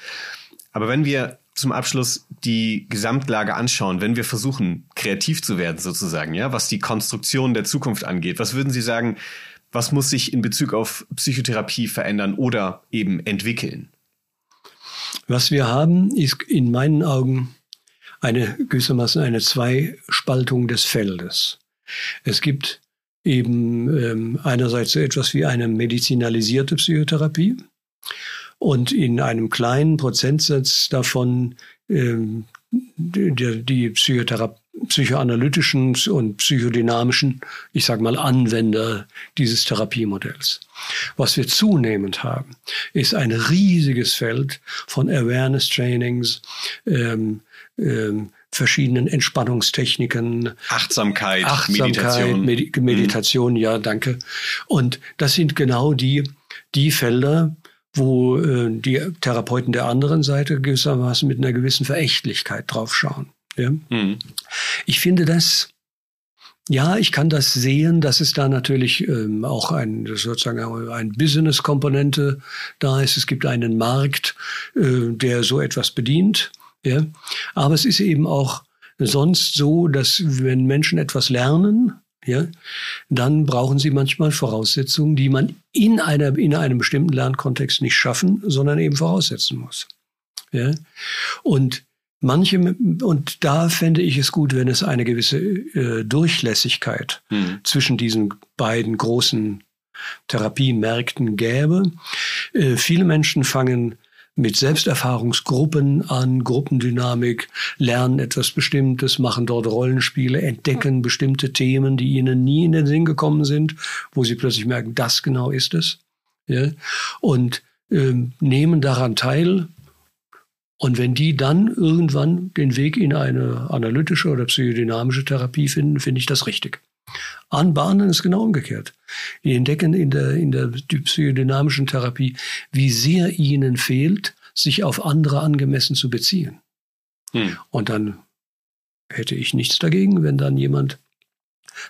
Aber wenn wir zum Abschluss die Gesamtlage anschauen, wenn wir versuchen, kreativ zu werden sozusagen, ja, was die Konstruktion der Zukunft angeht, was würden Sie sagen, was muss sich in Bezug auf Psychotherapie verändern oder eben entwickeln? Was wir haben, ist in meinen Augen eine gewissermaßen eine Zweispaltung des Feldes. Es gibt eben ähm, einerseits so etwas wie eine medizinalisierte Psychotherapie und in einem kleinen Prozentsatz davon ähm, die, die Psychothera psychoanalytischen und psychodynamischen, ich sage mal, Anwender dieses Therapiemodells. Was wir zunehmend haben, ist ein riesiges Feld von Awareness-Trainings, ähm, ähm, verschiedenen Entspannungstechniken. Achtsamkeit, Achtsamkeit Meditation. Medi Meditation, mhm. ja, danke. Und das sind genau die, die Felder, wo äh, die Therapeuten der anderen Seite gewissermaßen mit einer gewissen Verächtlichkeit draufschauen. Ja? Mhm. Ich finde das, ja, ich kann das sehen, dass es da natürlich ähm, auch ein sozusagen ein Business-Komponente da ist. Es gibt einen Markt, äh, der so etwas bedient. Ja? Aber es ist eben auch sonst so, dass wenn Menschen etwas lernen, ja, dann brauchen sie manchmal Voraussetzungen, die man in, einer, in einem bestimmten Lernkontext nicht schaffen, sondern eben voraussetzen muss. Ja? Und manche, und da fände ich es gut, wenn es eine gewisse äh, Durchlässigkeit mhm. zwischen diesen beiden großen Therapiemärkten gäbe. Äh, viele Menschen fangen mit Selbsterfahrungsgruppen an, Gruppendynamik, lernen etwas Bestimmtes, machen dort Rollenspiele, entdecken bestimmte Themen, die ihnen nie in den Sinn gekommen sind, wo sie plötzlich merken, das genau ist es. Ja? Und äh, nehmen daran teil. Und wenn die dann irgendwann den Weg in eine analytische oder psychodynamische Therapie finden, finde ich das richtig. Anbahnen ist genau umgekehrt. Die entdecken in der, in der psychodynamischen Therapie, wie sehr ihnen fehlt, sich auf andere angemessen zu beziehen. Hm. Und dann hätte ich nichts dagegen, wenn dann jemand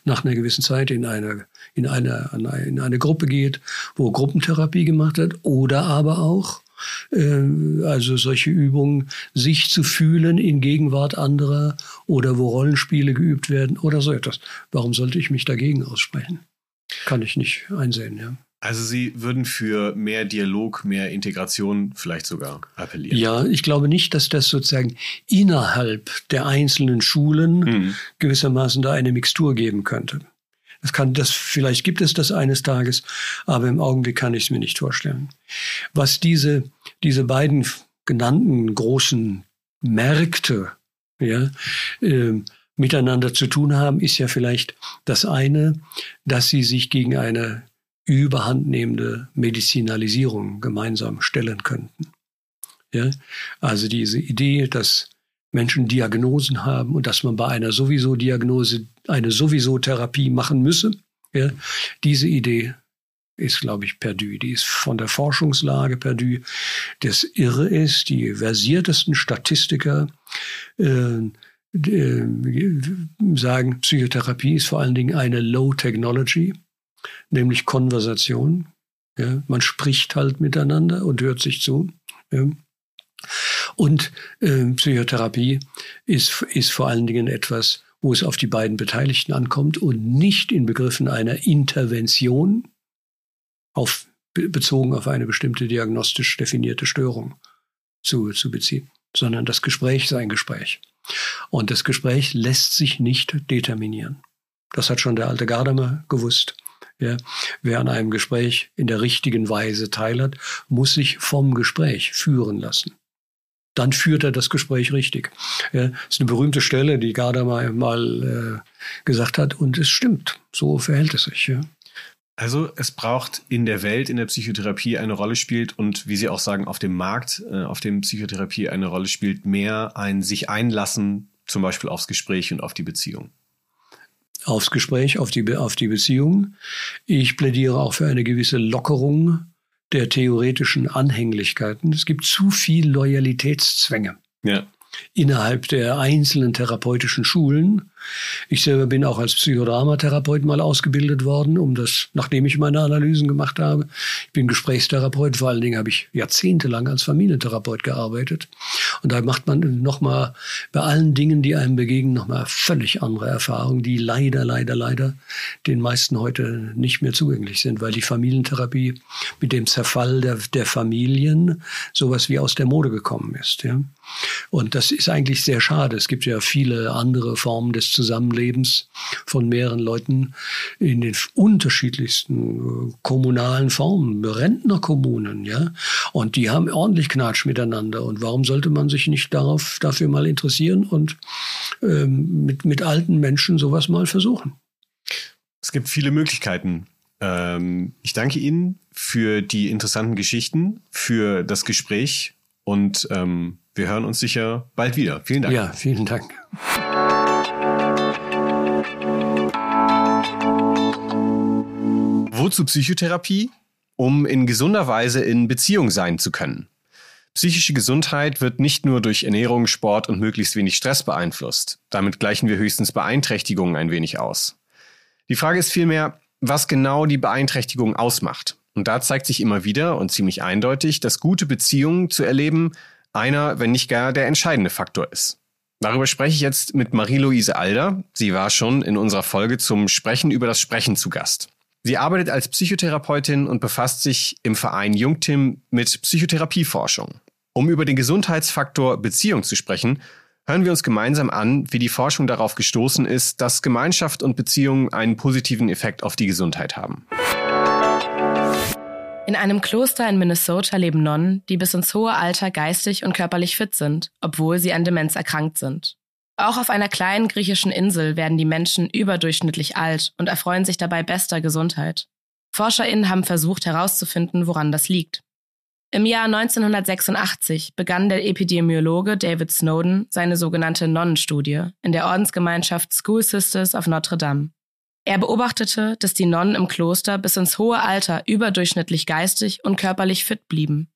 nach einer gewissen Zeit in eine, in eine, in eine Gruppe geht, wo Gruppentherapie gemacht wird oder aber auch äh, also solche Übungen, sich zu fühlen in Gegenwart anderer oder wo Rollenspiele geübt werden oder so etwas. Warum sollte ich mich dagegen aussprechen? Kann ich nicht einsehen, ja. Also Sie würden für mehr Dialog, mehr Integration vielleicht sogar appellieren? Ja, ich glaube nicht, dass das sozusagen innerhalb der einzelnen Schulen mhm. gewissermaßen da eine Mixtur geben könnte. Das kann, das, vielleicht gibt es das eines Tages, aber im Augenblick kann ich es mir nicht vorstellen. Was diese, diese beiden genannten großen Märkte, ja, äh, miteinander zu tun haben, ist ja vielleicht das eine, dass sie sich gegen eine überhandnehmende Medizinalisierung gemeinsam stellen könnten. Ja? Also diese Idee, dass Menschen Diagnosen haben und dass man bei einer sowieso Diagnose eine sowieso Therapie machen müsse. Ja? Diese Idee ist, glaube ich, perdu. Die ist von der Forschungslage perdu. Das Irre ist, die versiertesten Statistiker äh, äh, sagen, Psychotherapie ist vor allen Dingen eine Low Technology, nämlich Konversation. Ja, man spricht halt miteinander und hört sich zu. Ja. Und äh, Psychotherapie ist, ist vor allen Dingen etwas, wo es auf die beiden Beteiligten ankommt und nicht in Begriffen einer Intervention auf, bezogen auf eine bestimmte diagnostisch definierte Störung zu, zu beziehen, sondern das Gespräch sei ein Gespräch. Und das Gespräch lässt sich nicht determinieren. Das hat schon der alte Gardamer gewusst. Ja, wer an einem Gespräch in der richtigen Weise teilhat, muss sich vom Gespräch führen lassen. Dann führt er das Gespräch richtig. Ja, das ist eine berühmte Stelle, die Gadamer mal äh, gesagt hat, und es stimmt. So verhält es sich. Ja. Also es braucht in der Welt, in der Psychotherapie eine Rolle spielt und wie Sie auch sagen, auf dem Markt, äh, auf dem Psychotherapie eine Rolle spielt, mehr ein sich einlassen, zum Beispiel aufs Gespräch und auf die Beziehung aufs Gespräch, auf die, auf die Beziehung. Ich plädiere auch für eine gewisse Lockerung der theoretischen Anhänglichkeiten. Es gibt zu viel Loyalitätszwänge. Ja innerhalb der einzelnen therapeutischen Schulen. Ich selber bin auch als Psychodramatherapeut mal ausgebildet worden, um das, nachdem ich meine Analysen gemacht habe. Ich bin Gesprächstherapeut, vor allen Dingen habe ich jahrzehntelang als Familientherapeut gearbeitet. Und da macht man nochmal bei allen Dingen, die einem begegnen, nochmal völlig andere Erfahrungen, die leider, leider, leider den meisten heute nicht mehr zugänglich sind, weil die Familientherapie mit dem Zerfall der, der Familien sowas wie aus der Mode gekommen ist. Ja. Und das ist eigentlich sehr schade. Es gibt ja viele andere Formen des Zusammenlebens von mehreren Leuten in den unterschiedlichsten äh, kommunalen Formen, Rentnerkommunen, ja. Und die haben ordentlich Knatsch miteinander. Und warum sollte man sich nicht darauf, dafür mal interessieren und ähm, mit, mit alten Menschen sowas mal versuchen? Es gibt viele Möglichkeiten. Ähm, ich danke Ihnen für die interessanten Geschichten, für das Gespräch und ähm, wir hören uns sicher bald wieder. Vielen Dank. Ja, vielen Dank. Wozu Psychotherapie? Um in gesunder Weise in Beziehung sein zu können. Psychische Gesundheit wird nicht nur durch Ernährung, Sport und möglichst wenig Stress beeinflusst. Damit gleichen wir höchstens Beeinträchtigungen ein wenig aus. Die Frage ist vielmehr, was genau die Beeinträchtigung ausmacht. Und da zeigt sich immer wieder und ziemlich eindeutig, dass gute Beziehungen zu erleben einer, wenn nicht gar der entscheidende Faktor ist. Darüber spreche ich jetzt mit Marie-Louise Alder. Sie war schon in unserer Folge zum Sprechen über das Sprechen zu Gast. Sie arbeitet als Psychotherapeutin und befasst sich im Verein Jungtim mit Psychotherapieforschung. Um über den Gesundheitsfaktor Beziehung zu sprechen, hören wir uns gemeinsam an, wie die Forschung darauf gestoßen ist, dass Gemeinschaft und Beziehung einen positiven Effekt auf die Gesundheit haben. In einem Kloster in Minnesota leben Nonnen, die bis ins hohe Alter geistig und körperlich fit sind, obwohl sie an Demenz erkrankt sind. Auch auf einer kleinen griechischen Insel werden die Menschen überdurchschnittlich alt und erfreuen sich dabei bester Gesundheit. ForscherInnen haben versucht herauszufinden, woran das liegt. Im Jahr 1986 begann der Epidemiologe David Snowden seine sogenannte Nonnenstudie in der Ordensgemeinschaft School Sisters of Notre Dame. Er beobachtete, dass die Nonnen im Kloster bis ins hohe Alter überdurchschnittlich geistig und körperlich fit blieben.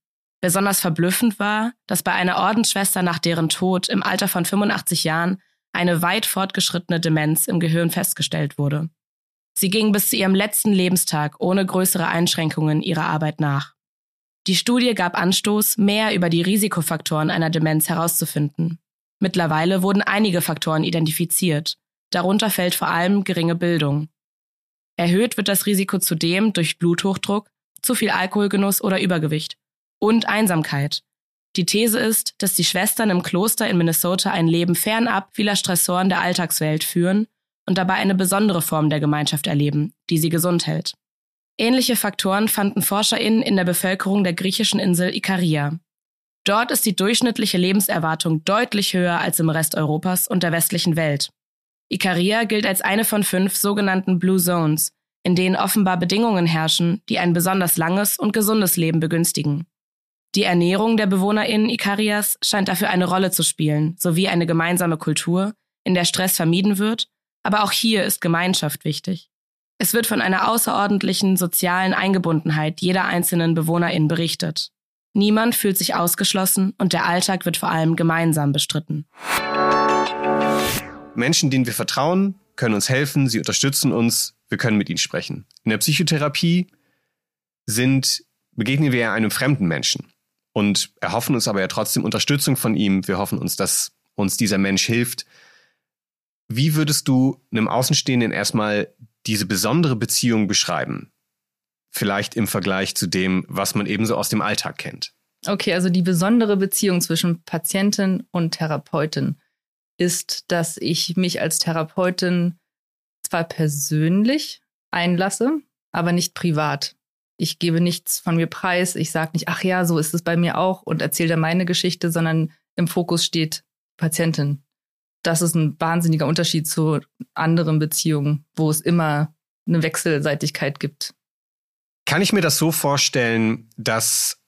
Besonders verblüffend war, dass bei einer Ordensschwester nach deren Tod im Alter von 85 Jahren eine weit fortgeschrittene Demenz im Gehirn festgestellt wurde. Sie ging bis zu ihrem letzten Lebenstag ohne größere Einschränkungen ihrer Arbeit nach. Die Studie gab Anstoß, mehr über die Risikofaktoren einer Demenz herauszufinden. Mittlerweile wurden einige Faktoren identifiziert, Darunter fällt vor allem geringe Bildung. Erhöht wird das Risiko zudem durch Bluthochdruck, zu viel Alkoholgenuss oder Übergewicht und Einsamkeit. Die These ist, dass die Schwestern im Kloster in Minnesota ein Leben fernab vieler Stressoren der Alltagswelt führen und dabei eine besondere Form der Gemeinschaft erleben, die sie gesund hält. Ähnliche Faktoren fanden ForscherInnen in der Bevölkerung der griechischen Insel Ikaria. Dort ist die durchschnittliche Lebenserwartung deutlich höher als im Rest Europas und der westlichen Welt. Ikaria gilt als eine von fünf sogenannten Blue Zones, in denen offenbar Bedingungen herrschen, die ein besonders langes und gesundes Leben begünstigen. Die Ernährung der BewohnerInnen Ikarias scheint dafür eine Rolle zu spielen, sowie eine gemeinsame Kultur, in der Stress vermieden wird, aber auch hier ist Gemeinschaft wichtig. Es wird von einer außerordentlichen sozialen Eingebundenheit jeder einzelnen BewohnerIn berichtet. Niemand fühlt sich ausgeschlossen und der Alltag wird vor allem gemeinsam bestritten. Menschen, denen wir vertrauen, können uns helfen, sie unterstützen uns, wir können mit ihnen sprechen. In der Psychotherapie sind, begegnen wir einem fremden Menschen und erhoffen uns aber ja trotzdem Unterstützung von ihm. Wir hoffen uns, dass uns dieser Mensch hilft. Wie würdest du einem Außenstehenden erstmal diese besondere Beziehung beschreiben? Vielleicht im Vergleich zu dem, was man ebenso aus dem Alltag kennt. Okay, also die besondere Beziehung zwischen Patientin und Therapeutin ist, dass ich mich als Therapeutin zwar persönlich einlasse, aber nicht privat. Ich gebe nichts von mir preis. Ich sage nicht, ach ja, so ist es bei mir auch und erzähle da meine Geschichte, sondern im Fokus steht Patientin. Das ist ein wahnsinniger Unterschied zu anderen Beziehungen, wo es immer eine Wechselseitigkeit gibt. Kann ich mir das so vorstellen, dass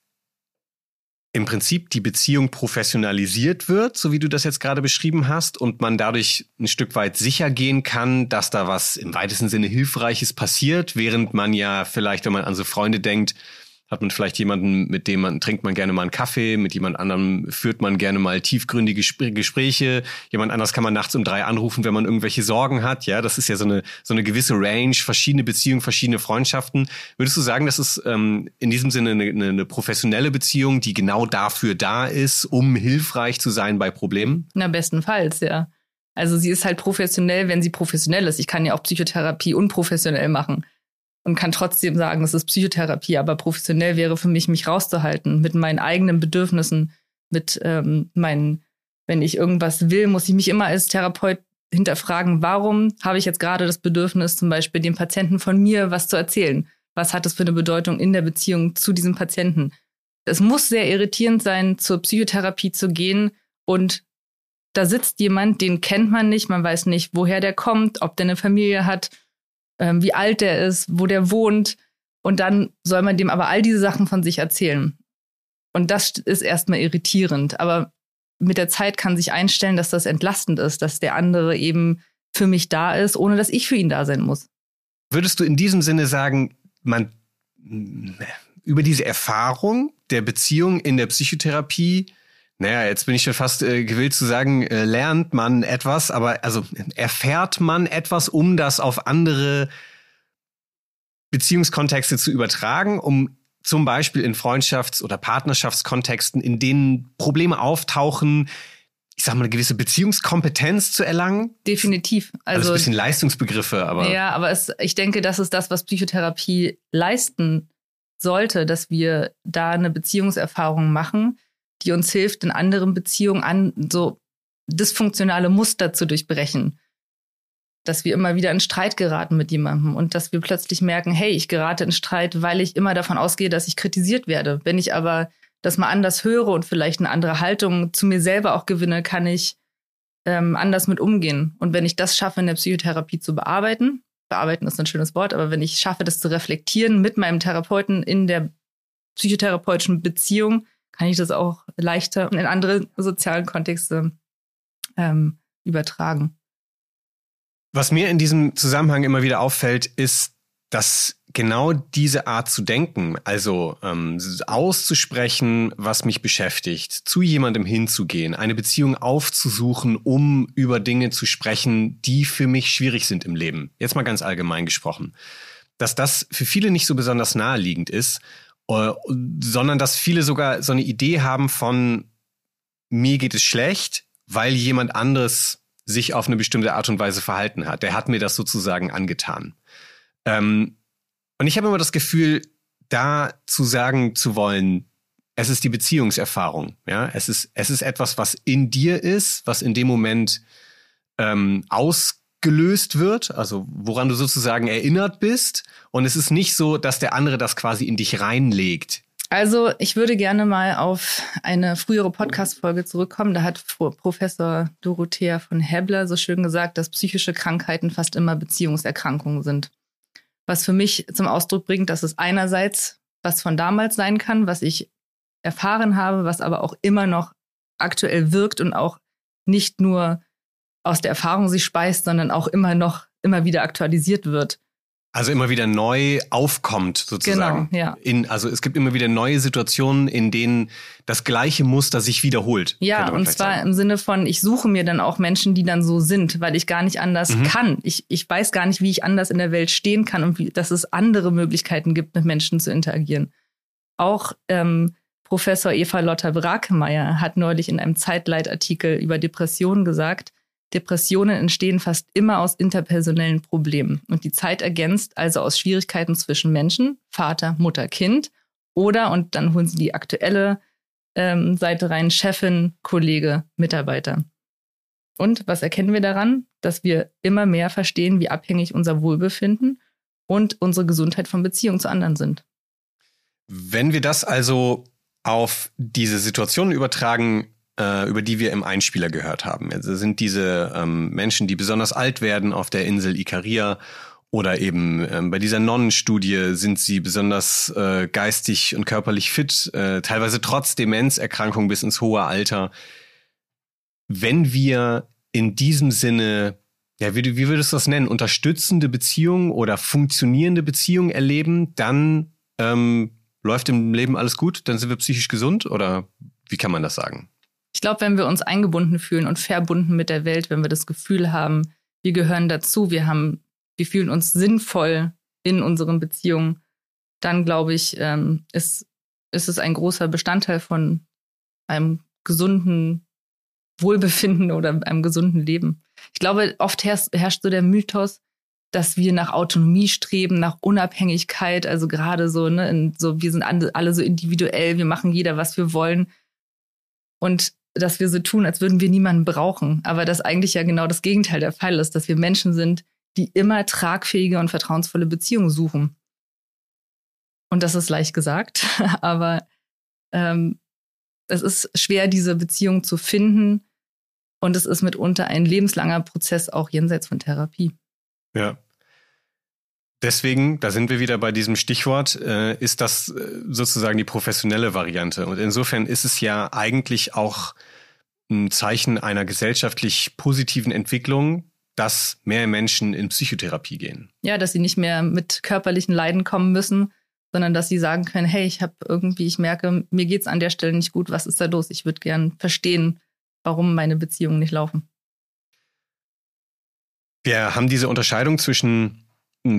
im Prinzip die Beziehung professionalisiert wird, so wie du das jetzt gerade beschrieben hast, und man dadurch ein Stück weit sicher gehen kann, dass da was im weitesten Sinne Hilfreiches passiert, während man ja vielleicht, wenn man an so Freunde denkt, hat man vielleicht jemanden, mit dem man trinkt man gerne mal einen Kaffee, mit jemand anderem führt man gerne mal tiefgründige Gespräche, jemand anders kann man nachts um drei anrufen, wenn man irgendwelche Sorgen hat. Ja, das ist ja so eine so eine gewisse Range, verschiedene Beziehungen, verschiedene Freundschaften. Würdest du sagen, das ist ähm, in diesem Sinne eine, eine, eine professionelle Beziehung, die genau dafür da ist, um hilfreich zu sein bei Problemen? Na bestenfalls, ja. Also sie ist halt professionell, wenn sie professionell ist. Ich kann ja auch Psychotherapie unprofessionell machen und kann trotzdem sagen, das ist Psychotherapie, aber professionell wäre für mich, mich rauszuhalten mit meinen eigenen Bedürfnissen, mit ähm, meinen, wenn ich irgendwas will, muss ich mich immer als Therapeut hinterfragen, warum habe ich jetzt gerade das Bedürfnis, zum Beispiel dem Patienten von mir was zu erzählen? Was hat das für eine Bedeutung in der Beziehung zu diesem Patienten? Es muss sehr irritierend sein, zur Psychotherapie zu gehen und da sitzt jemand, den kennt man nicht, man weiß nicht, woher der kommt, ob der eine Familie hat, ähm, wie alt der ist, wo der wohnt. Und dann soll man dem aber all diese Sachen von sich erzählen. Und das ist erstmal irritierend. Aber mit der Zeit kann sich einstellen, dass das entlastend ist, dass der andere eben für mich da ist, ohne dass ich für ihn da sein muss. Würdest du in diesem Sinne sagen, man über diese Erfahrung der Beziehung in der Psychotherapie naja, jetzt bin ich schon fast äh, gewillt zu sagen, äh, lernt man etwas, aber also erfährt man etwas, um das auf andere Beziehungskontexte zu übertragen, um zum Beispiel in Freundschafts- oder Partnerschaftskontexten, in denen Probleme auftauchen, ich sag mal, eine gewisse Beziehungskompetenz zu erlangen? Definitiv. Also, also ein bisschen Leistungsbegriffe, aber. Ja, aber es, ich denke, das ist das, was Psychotherapie leisten sollte, dass wir da eine Beziehungserfahrung machen, die uns hilft, in anderen Beziehungen an so dysfunktionale Muster zu durchbrechen. Dass wir immer wieder in Streit geraten mit jemandem und dass wir plötzlich merken, hey, ich gerate in Streit, weil ich immer davon ausgehe, dass ich kritisiert werde. Wenn ich aber das mal anders höre und vielleicht eine andere Haltung zu mir selber auch gewinne, kann ich ähm, anders mit umgehen. Und wenn ich das schaffe, in der Psychotherapie zu bearbeiten, bearbeiten ist ein schönes Wort, aber wenn ich schaffe, das zu reflektieren mit meinem Therapeuten in der psychotherapeutischen Beziehung, kann ich das auch leichter in andere sozialen Kontexte ähm, übertragen. Was mir in diesem Zusammenhang immer wieder auffällt, ist, dass genau diese Art zu denken, also ähm, auszusprechen, was mich beschäftigt, zu jemandem hinzugehen, eine Beziehung aufzusuchen, um über Dinge zu sprechen, die für mich schwierig sind im Leben. Jetzt mal ganz allgemein gesprochen. Dass das für viele nicht so besonders naheliegend ist sondern dass viele sogar so eine Idee haben von mir geht es schlecht, weil jemand anderes sich auf eine bestimmte Art und Weise verhalten hat. Der hat mir das sozusagen angetan. Ähm, und ich habe immer das Gefühl, da zu sagen zu wollen, es ist die Beziehungserfahrung. Ja, es ist es ist etwas, was in dir ist, was in dem Moment ähm, aus gelöst wird, also woran du sozusagen erinnert bist. Und es ist nicht so, dass der andere das quasi in dich reinlegt. Also ich würde gerne mal auf eine frühere Podcast-Folge zurückkommen. Da hat Professor Dorothea von Hebler so schön gesagt, dass psychische Krankheiten fast immer Beziehungserkrankungen sind. Was für mich zum Ausdruck bringt, dass es einerseits was von damals sein kann, was ich erfahren habe, was aber auch immer noch aktuell wirkt und auch nicht nur aus der Erfahrung sich speist, sondern auch immer noch, immer wieder aktualisiert wird. Also immer wieder neu aufkommt sozusagen. Genau, ja. In, also es gibt immer wieder neue Situationen, in denen das gleiche Muster sich wiederholt. Ja, und zwar sagen. im Sinne von, ich suche mir dann auch Menschen, die dann so sind, weil ich gar nicht anders mhm. kann. Ich, ich weiß gar nicht, wie ich anders in der Welt stehen kann und wie, dass es andere Möglichkeiten gibt, mit Menschen zu interagieren. Auch ähm, Professor Eva Lotta Brakemeyer hat neulich in einem Zeitleitartikel über Depressionen gesagt, Depressionen entstehen fast immer aus interpersonellen Problemen und die Zeit ergänzt also aus Schwierigkeiten zwischen Menschen, Vater, Mutter, Kind oder, und dann holen sie die aktuelle ähm, Seite rein, Chefin, Kollege, Mitarbeiter. Und was erkennen wir daran? Dass wir immer mehr verstehen, wie abhängig unser Wohlbefinden und unsere Gesundheit von Beziehungen zu anderen sind. Wenn wir das also auf diese Situation übertragen, äh, über die wir im Einspieler gehört haben. Also sind diese ähm, Menschen, die besonders alt werden auf der Insel Ikaria oder eben ähm, bei dieser Nonnenstudie sind sie besonders äh, geistig und körperlich fit, äh, teilweise trotz Demenzerkrankung bis ins hohe Alter. Wenn wir in diesem Sinne, ja, wie, wie würdest du das nennen, unterstützende Beziehungen oder funktionierende Beziehungen erleben, dann ähm, läuft im Leben alles gut, dann sind wir psychisch gesund oder wie kann man das sagen? Ich glaube, wenn wir uns eingebunden fühlen und verbunden mit der Welt, wenn wir das Gefühl haben, wir gehören dazu, wir haben, wir fühlen uns sinnvoll in unseren Beziehungen, dann glaube ich, ähm, ist, ist es ein großer Bestandteil von einem gesunden Wohlbefinden oder einem gesunden Leben. Ich glaube, oft herrscht, so der Mythos, dass wir nach Autonomie streben, nach Unabhängigkeit, also gerade so, ne, so, wir sind alle so individuell, wir machen jeder, was wir wollen. Und dass wir so tun, als würden wir niemanden brauchen. Aber dass eigentlich ja genau das Gegenteil der Fall ist, dass wir Menschen sind, die immer tragfähige und vertrauensvolle Beziehungen suchen. Und das ist leicht gesagt, aber ähm, es ist schwer, diese Beziehung zu finden. Und es ist mitunter ein lebenslanger Prozess, auch jenseits von Therapie. Ja. Deswegen, da sind wir wieder bei diesem Stichwort, äh, ist das äh, sozusagen die professionelle Variante. Und insofern ist es ja eigentlich auch ein Zeichen einer gesellschaftlich positiven Entwicklung, dass mehr Menschen in Psychotherapie gehen. Ja, dass sie nicht mehr mit körperlichen Leiden kommen müssen, sondern dass sie sagen können, hey, ich habe irgendwie, ich merke, mir geht's an der Stelle nicht gut, was ist da los? Ich würde gern verstehen, warum meine Beziehungen nicht laufen. Wir haben diese Unterscheidung zwischen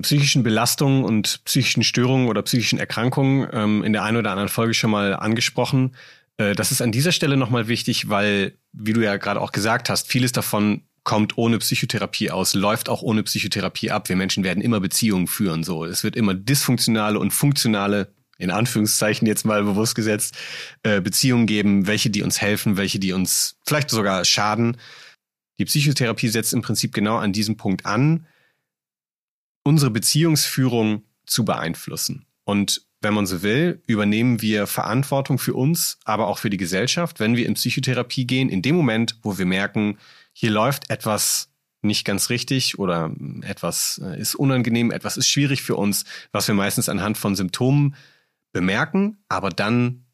psychischen Belastungen und psychischen Störungen oder psychischen Erkrankungen ähm, in der einen oder anderen Folge schon mal angesprochen. Äh, das ist an dieser Stelle nochmal wichtig, weil, wie du ja gerade auch gesagt hast, vieles davon kommt ohne Psychotherapie aus, läuft auch ohne Psychotherapie ab. Wir Menschen werden immer Beziehungen führen, so. Es wird immer dysfunktionale und funktionale, in Anführungszeichen jetzt mal bewusst gesetzt, äh, Beziehungen geben, welche die uns helfen, welche die uns vielleicht sogar schaden. Die Psychotherapie setzt im Prinzip genau an diesem Punkt an, unsere Beziehungsführung zu beeinflussen. Und wenn man so will, übernehmen wir Verantwortung für uns, aber auch für die Gesellschaft, wenn wir in Psychotherapie gehen, in dem Moment, wo wir merken, hier läuft etwas nicht ganz richtig oder etwas äh, ist unangenehm, etwas ist schwierig für uns, was wir meistens anhand von Symptomen bemerken, aber dann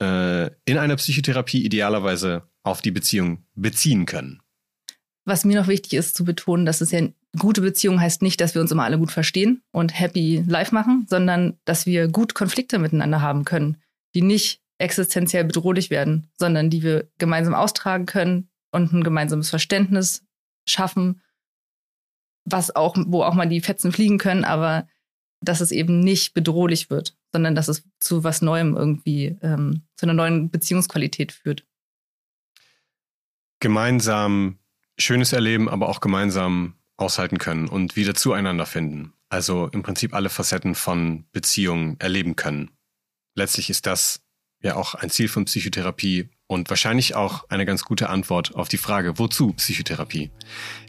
äh, in einer Psychotherapie idealerweise auf die Beziehung beziehen können. Was mir noch wichtig ist zu betonen, dass es ja gute Beziehung heißt nicht, dass wir uns immer alle gut verstehen und happy life machen, sondern dass wir gut Konflikte miteinander haben können, die nicht existenziell bedrohlich werden, sondern die wir gemeinsam austragen können und ein gemeinsames Verständnis schaffen, was auch, wo auch mal die Fetzen fliegen können, aber dass es eben nicht bedrohlich wird, sondern dass es zu was Neuem irgendwie, ähm, zu einer neuen Beziehungsqualität führt. Gemeinsam schönes Erleben, aber auch gemeinsam aushalten können und wieder zueinander finden. Also im Prinzip alle Facetten von Beziehungen erleben können. Letztlich ist das ja auch ein Ziel von Psychotherapie und wahrscheinlich auch eine ganz gute Antwort auf die Frage, wozu Psychotherapie?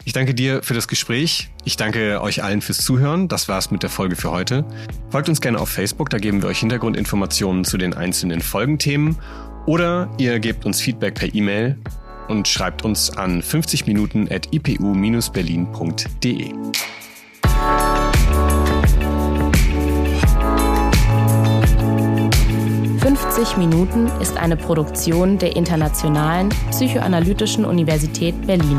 Ich danke dir für das Gespräch. Ich danke euch allen fürs Zuhören. Das war's mit der Folge für heute. Folgt uns gerne auf Facebook, da geben wir euch Hintergrundinformationen zu den einzelnen Folgenthemen. Oder ihr gebt uns Feedback per E-Mail und schreibt uns an 50 Minuten at ipu-berlin.de. 50 Minuten ist eine Produktion der Internationalen Psychoanalytischen Universität Berlin.